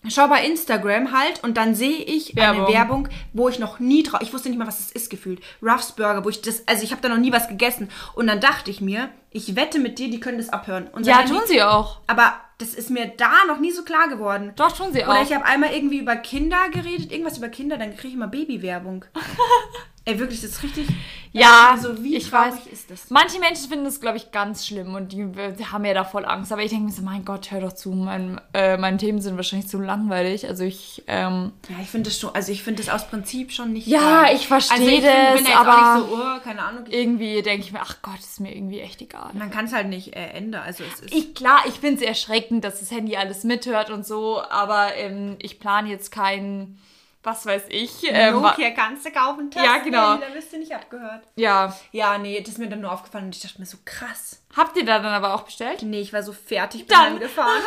schaue bei Instagram halt und dann sehe ich eine Werbung. Werbung, wo ich noch nie drauf, ich wusste nicht mal, was es ist gefühlt. Ruffs Burger, wo ich das, also ich habe da noch nie was gegessen. Und dann dachte ich mir, ich wette mit dir, die können das abhören. Unser Ja, tun sie auch. Aber das ist mir da noch nie so klar geworden. Doch, tun sie auch. Oder ich habe einmal irgendwie über Kinder geredet, irgendwas über Kinder, dann kriege ich immer Babywerbung. Ey, wirklich, das ist richtig. Ja, also wie ich weiß. ist das? Manche Menschen finden das, glaube ich, ganz schlimm und die, die haben ja da voll Angst. Aber ich denke mir so, mein Gott, hör doch zu, mein, äh, meine Themen sind wahrscheinlich zu langweilig. Also ich, ähm, Ja, ich finde das schon, also ich finde das aus Prinzip schon nicht. Ja, ich verstehe also ich find- das, bin jetzt aber- auch nicht so, oh, keine Ahnung. Irgendwie denke ich mir, ach Gott, ist mir irgendwie echt egal. man kann es halt nicht äh, ändern. Also es ist. Ich, klar, ich finde es erschreckend, dass das Handy alles mithört und so, aber ähm, ich plane jetzt keinen, was weiß ich. Ähm, Nokia kannst du kaufen. Ja, genau. Da wirst du nicht abgehört. ja. Ja, nee, das ist mir dann nur aufgefallen und ich dachte mir so krass. Habt ihr da dann aber auch bestellt? Nee, ich war so fertig, bin Dann. heimgefahren.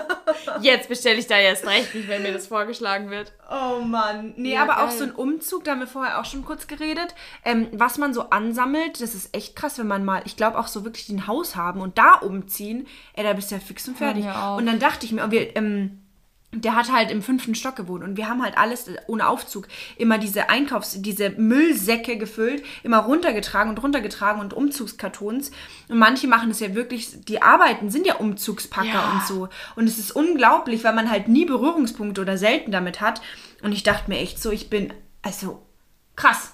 Jetzt bestelle ich da erst recht nicht, wenn mir das vorgeschlagen wird. Oh Mann. Nee, Ja, aber auch geil. so ein Umzug, da haben wir vorher auch schon kurz geredet. Ähm, was man so ansammelt, das ist echt krass, wenn man mal, ich glaube auch so wirklich ein Haus haben und da umziehen, ey, da bist du ja fix und fertig. auch. Und dann dachte ich mir, wir, ähm, der hat halt im fünften Stock gewohnt und wir haben halt alles ohne Aufzug immer diese Einkaufs-, diese Müllsäcke gefüllt, immer runtergetragen und runtergetragen und Umzugskartons. Und manche machen das ja wirklich, die arbeiten, sind ja Umzugspacker Ja. und so. Und es ist unglaublich, weil man halt nie Berührungspunkte oder selten damit hat. Und ich dachte mir echt so, ich bin, also, krass.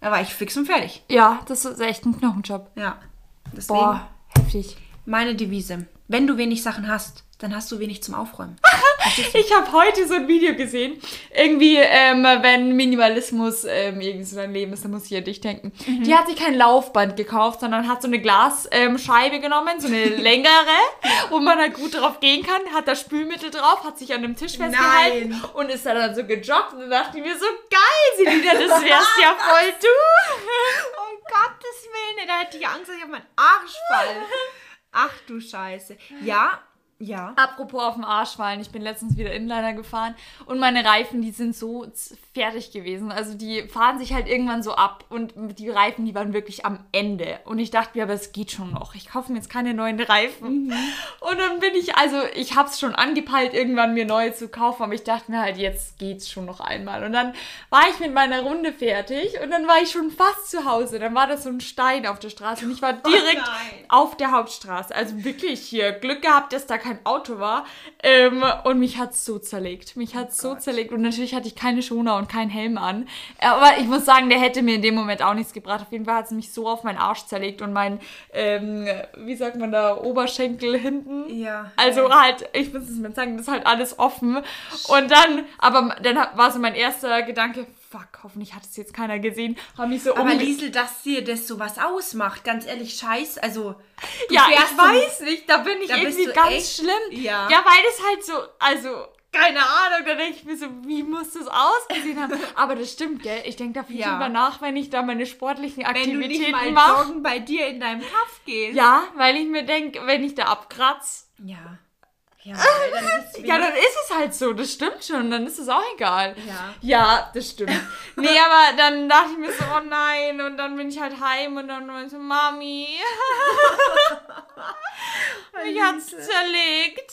Da war ich fix und fertig. Ja, das ist echt ein Knochenjob. Ja. Deswegen Boah, heftig. meine Devise. Wenn du wenig Sachen hast, dann hast du wenig zum Aufräumen. Ich habe heute so ein Video gesehen. Irgendwie, ähm, wenn Minimalismus ähm, irgendwie so dein Leben ist, dann muss ich an dich denken. Die hat sich kein Laufband gekauft, sondern hat so eine Glasscheibe ähm, genommen, so eine längere, wo man halt gut drauf gehen kann, hat da Spülmittel drauf, hat sich an dem Tisch festgehalten Nein. und ist da dann so gejoggt und dann dachte ich mir so, geil, Selina, das wärst ja voll du. Um Gottes Willen, da hätte ich Angst, dass ich auf meinen Arsch falle. Ach du Scheiße. Ja, ja. Apropos auf den Arsch fallen, ich bin letztens wieder Inliner gefahren und meine Reifen, die sind so fertig gewesen. Also die fahren sich halt irgendwann so ab und die Reifen, die waren wirklich am Ende. Und ich dachte mir, aber es geht schon noch. Ich kaufe mir jetzt keine neuen Reifen. Und dann bin ich, also ich habe es schon angepeilt, irgendwann mir neue zu kaufen, aber ich dachte mir halt, jetzt geht's schon noch einmal. Und dann war ich mit meiner Runde fertig und dann war ich schon fast zu Hause. Dann war da so ein Stein auf der Straße und ich war direkt nein. auf der Hauptstraße. Also wirklich hier Glück gehabt, dass da kein Auto war. Ähm, und mich hat's so zerlegt. Mich hat's so zerlegt. Und natürlich hatte ich keine Schoner und keinen Helm an. Aber ich muss sagen, der hätte mir in dem Moment auch nichts gebracht. Auf jeden Fall hat es mich so auf meinen Arsch zerlegt und mein, ähm, wie sagt man da, Oberschenkel hinten. Ja. Also halt, ich muss es mir sagen, das ist halt alles offen. Und dann, aber dann war so mein erster Gedanke, fuck, hoffentlich hat es jetzt keiner gesehen. Haben mich so Aber Liesel, dass dir das sowas ausmacht, ganz ehrlich, scheiß, also. Ja, ich weiß nicht, da bin ich da irgendwie ganz echt- schlimm. Ja. Ja, weil das halt so, also, keine Ahnung, da denke ich mir so, wie muss das ausgesehen haben? Aber das stimmt, gell? Ich denke da viel Ja. drüber nach, wenn ich da meine sportlichen Wenn du nicht Aktivitäten mal mache. joggen bei dir in deinem Kaff gehst. Ja, weil ich mir denke, wenn ich da abkratz, Ja. Ja, dann ist Ja, dann ist es halt so, das stimmt schon, dann ist es auch egal. Ja. Ja, das stimmt. nee, aber dann dachte ich mir so, oh nein, und dann bin ich halt heim und dann war ich so, Mami, mich hat's zerlegt.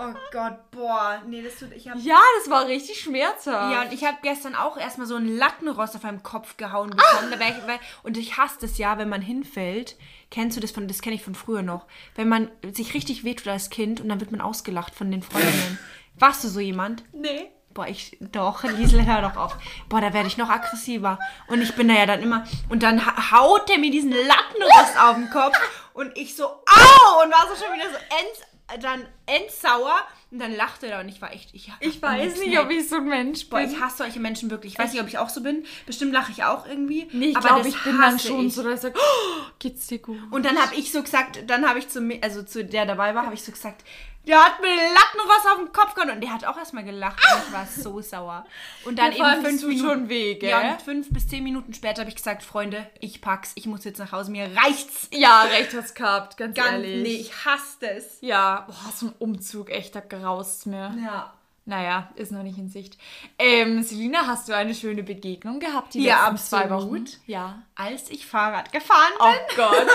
Oh Gott, boah. Nee, das tut. Ich hab, Ja, das war richtig schmerzhaft. Ja, und ich habe gestern auch erstmal so einen Lattenrost auf meinem Kopf gehauen bekommen. Ich, weil, und ich hasse das ja, wenn man hinfällt. Kennst du das von, das kenne ich von früher noch. Wenn man sich richtig wehtut als Kind und dann wird man ausgelacht von den Freundinnen. Warst du so jemand? nee. Boah, ich, doch, Liesel, hör doch auf. Boah, da werde ich noch aggressiver. Und ich bin da ja dann immer, und dann ha- haut der mir diesen Lattenrost auf den Kopf und ich so, au! Und war so schon wieder so ends, dann endsauer. Und dann lachte er und ich war echt, ich, Ich weiß nicht, ob ich so ein Mensch bin. ich hasse solche Menschen wirklich. Ich weiß nicht, ob ich auch so bin. Bestimmt lache ich auch irgendwie. Nee, ich aber glaube, ich bin dann schon ich. so, dass ich sage, oh, geht's dir gut? Und dann habe ich so gesagt, dann habe ich zu mir, also zu der dabei war, habe ich so gesagt, der hat mir Lattenrost auf den Kopf gehauen und der hat auch erstmal gelacht ich war so sauer. Und dann Ja, eben fünf Minuten, schon weh, gell? Ja, und fünf bis zehn Minuten später habe ich gesagt, Freunde, ich pack's, ich muss jetzt nach Hause, mir reicht's. Ja, recht hast gehabt, ganz, Ganz, ehrlich. nee, ich hasse es. Ja, boah, so ein Umzug, echt, da graust mir. Ja. Naja, ist noch nicht in Sicht. Ähm, Selina, hast du eine schöne Begegnung gehabt die Ja, letzten zwei absolut. Wochen? Ja. Als ich Fahrrad gefahren bin, Oh Gott.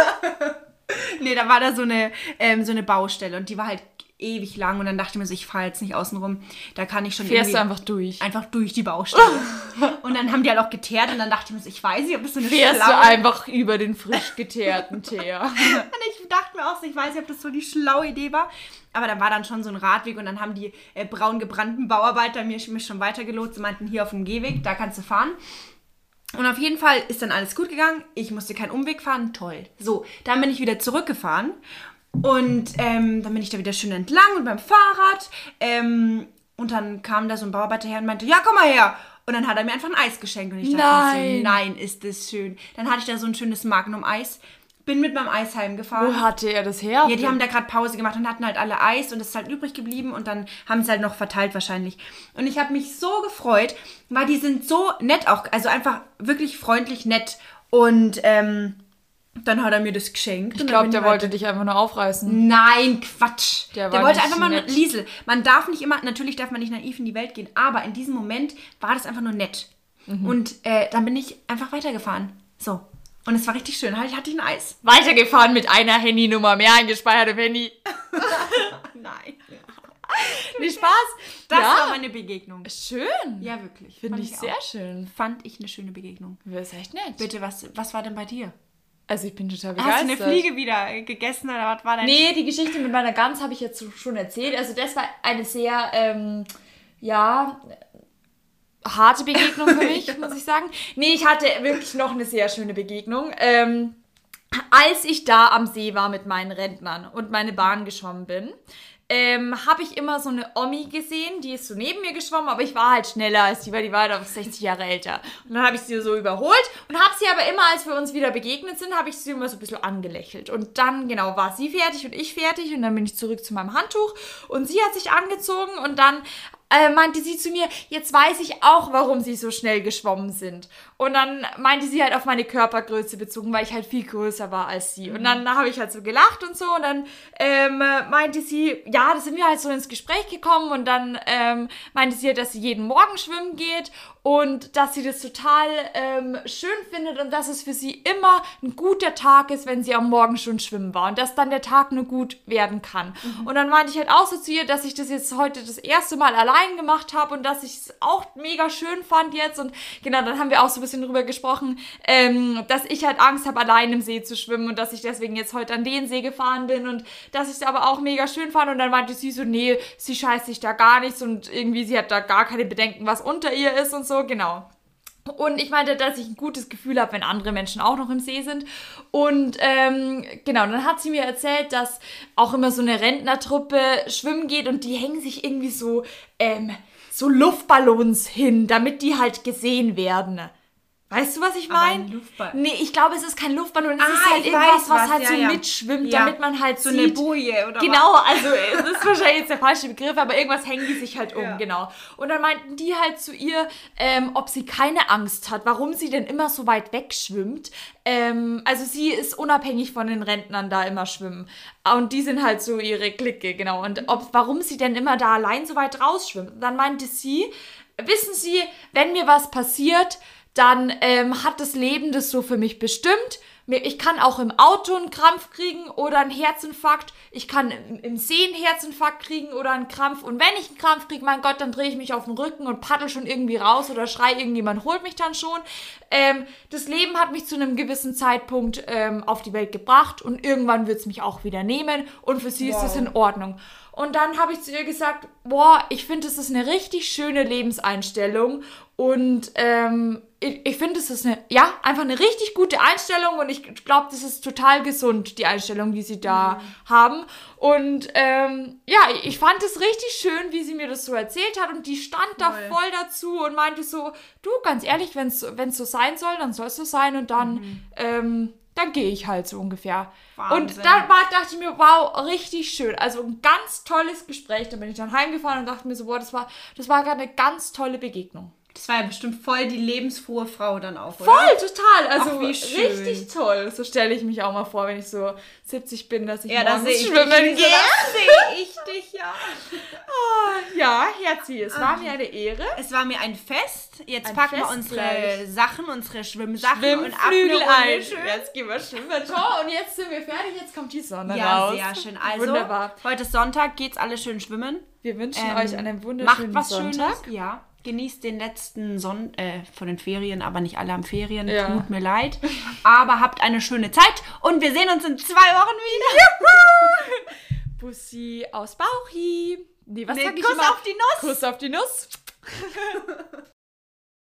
Nee, da war da so eine, ähm, so eine Baustelle und die war halt ewig lang und dann dachte ich mir so, ich fahre jetzt nicht außen rum. Da kann ich schon Fährst du einfach durch. einfach durch die Baustelle. und dann haben die halt auch geteert und dann dachte ich mir so, ich weiß nicht, ob das so eine Fährst du schlaue... einfach über den frisch geteerten Teer. Und ich dachte mir auch so, ich weiß nicht, ob das so die schlaue Idee war. Aber da war dann schon so ein Radweg und dann haben die äh, braun gebrannten Bauarbeiter mir, mich schon weitergelotst und meinten, hier auf dem Gehweg, da kannst du fahren. Und auf jeden Fall ist dann alles gut gegangen. Ich musste keinen Umweg fahren. Toll. So, dann bin ich wieder zurückgefahren. Und ähm, dann bin ich da wieder schön entlang und beim Fahrrad. Ähm, und dann kam da so ein Bauarbeiter her und meinte, ja, komm mal her. Und dann hat er mir einfach ein Eis geschenkt. Und ich dachte Nein. so, nein, ist das schön. Dann hatte ich da so ein schönes Magnum-Eis. Bin mit meinem Eis heimgefahren. Wo hatte er das her? Ja, die haben da gerade Pause gemacht und hatten halt alle Eis und es ist halt übrig geblieben und dann haben sie halt noch verteilt wahrscheinlich. Und ich habe mich so gefreut, weil die sind so nett auch, also einfach wirklich freundlich nett. Und ähm, dann hat er mir das geschenkt. ich glaube, der wollte dich einfach nur aufreißen. Nein, Quatsch. Der Der, wollte nicht einfach mal nur nett. Liesel. Man darf nicht immer, natürlich darf man nicht naiv in die Welt gehen, aber in diesem Moment war das einfach nur nett. Mhm. Und äh, dann bin ich einfach weitergefahren. So. Und es war richtig schön. Halt, hatte ich ein Eis. Weitergefahren mit einer Handynummer mehr eingespeichert im Handy. Nein. Nee, Spaß. Das ja. war meine Begegnung. Schön. Ja, wirklich. Finde ich auch. sehr schön. Fand ich eine schöne Begegnung. Das ist echt nett. Bitte, was, was war denn bei dir? Also ich bin total Hast begeistert. du eine Fliege wieder gegessen oder was war dein Nee, die Geschichte mit meiner Gans habe ich jetzt schon erzählt. Also das war eine sehr, ähm, ja, harte Begegnung für mich, muss ich sagen. Nee, ich hatte wirklich noch eine sehr schöne Begegnung. Ähm, als ich da am See war mit meinen Rentnern und meine Bahn geschwommen bin, ähm, habe ich immer so eine Omi gesehen, die ist so neben mir geschwommen, aber ich war halt schneller als die, weil die war halt auch 60 Jahre älter. Und dann habe ich sie so überholt und habe sie aber immer, als wir uns wieder begegnet sind, habe ich sie immer so ein bisschen angelächelt. Und dann, genau, war sie fertig und ich fertig und dann bin ich zurück zu meinem Handtuch und sie hat sich angezogen und dann äh, meinte sie zu mir, jetzt weiß ich auch, warum sie so schnell geschwommen sind. Und dann meinte sie halt auf meine Körpergröße bezogen, weil ich halt viel größer war als sie. Und dann habe ich halt so gelacht und so. Und dann ähm, meinte sie, ja, da sind wir halt so ins Gespräch gekommen. Und dann ähm, meinte sie, dass sie jeden Morgen schwimmen geht und dass sie das total ähm, schön findet und dass es für sie immer ein guter Tag ist, wenn sie am Morgen schon schwimmen war und dass dann der Tag nur gut werden kann. Und dann meinte ich halt auch so zu ihr, dass ich das jetzt heute das erste Mal allein gemacht habe und dass ich es auch mega schön fand jetzt. Und genau, dann haben wir auch so ein bisschen drüber gesprochen, ähm, dass ich halt Angst habe, allein im See zu schwimmen und dass ich deswegen jetzt heute an den See gefahren bin und dass ich es aber auch mega schön fand. Und dann meinte sie so, nee, sie scheißt sich da gar nichts und irgendwie sie hat da gar keine Bedenken, was unter ihr ist und so, genau. Und ich meinte, dass ich ein gutes Gefühl habe, wenn andere Menschen auch noch im See sind. Und ähm, genau, dann hat sie mir erzählt, dass auch immer so eine Rentnertruppe schwimmen geht und die hängen sich irgendwie so, ähm, so Luftballons hin, damit die halt gesehen werden. Weißt du, was ich meine? ein Luftballon. Nee, ich glaube, es ist kein Luftballon, es Ah, ist halt ich irgendwas, weiß was was, halt ja, so ja. mitschwimmt, Ja. damit man halt So sieht. eine Boje oder Genau, also es ist wahrscheinlich jetzt der falsche Begriff, aber irgendwas hängen die sich halt um, genau. Und dann meinten die halt zu ihr, ähm, ob sie keine Angst hat, warum sie denn immer so weit wegschwimmt. Ähm, also sie ist unabhängig von den Rentnern da immer schwimmen. Und die sind halt so ihre Clique, genau. Und ob, warum sie denn immer da allein so weit rausschwimmt. Dann meinte sie, wissen Sie, wenn mir was passiert, dann ähm, hat das Leben das so für mich bestimmt. Ich kann auch im Auto einen Krampf kriegen oder einen Herzinfarkt. Ich kann im, im See einen Herzinfarkt kriegen oder einen Krampf. Und wenn ich einen Krampf kriege, mein Gott, dann drehe ich mich auf den Rücken und paddel schon irgendwie raus oder schrei, irgendjemand holt mich dann schon. Ähm, das Leben hat mich zu einem gewissen Zeitpunkt ähm, auf die Welt gebracht und irgendwann wird es mich auch wieder nehmen. Und für sie ist das in Ordnung. Und dann habe ich zu ihr gesagt, boah, ich finde, das ist eine richtig schöne Lebenseinstellung. Und ähm, ich, ich finde, es ist eine, ja, einfach eine richtig gute Einstellung. Und ich glaube, das ist total gesund, die Einstellung, die sie da haben. Und ähm, ja, ich fand es richtig schön, wie sie mir das so erzählt hat. Und die stand da Voll. dazu und meinte so, du, ganz ehrlich, wenn es so sein soll, dann soll es so sein. Und dann, ähm, dann gehe ich halt so ungefähr. Wahnsinn. Und da war, dachte ich mir, wow, richtig schön. Also ein ganz tolles Gespräch. Da bin ich dann heimgefahren und dachte mir so, boah, das war, das war gerade eine ganz tolle Begegnung. Das war ja bestimmt voll die lebensfrohe Frau dann auch, oder? Voll, total. Also wie schön. richtig toll. So stelle ich mich auch mal vor, wenn ich so 70 bin, dass ich Ja, da morgens ich schwimmen gehe. Da sehe ich dich, ja. Ja, Herzi, es war mir eine Ehre. Es war mir ein Fest. Jetzt Ein packen wir Fest unsere gleich. Sachen, unsere Schwimmsachen und Runde ein. schön. Jetzt gehen wir schwimmen. Toll, und jetzt sind wir fertig. Jetzt kommt die Sonne Ja, raus. sehr schön. Also, Wunderbar. heute ist Sonntag, geht's alle schön schwimmen. Wir wünschen Ähm, euch einen wunderschönen Macht was Sonntag. Schönes, ja. Genießt den letzten Sonn äh, von den Ferien, aber nicht alle haben Ferien. Ja. Tut mir leid. Aber habt eine schöne Zeit und wir sehen uns in zwei Wochen wieder. Bussi aus Bauchi. Nee, was Nee, sag ich Kuss immer? auf die Nuss. Kuss auf die Nuss.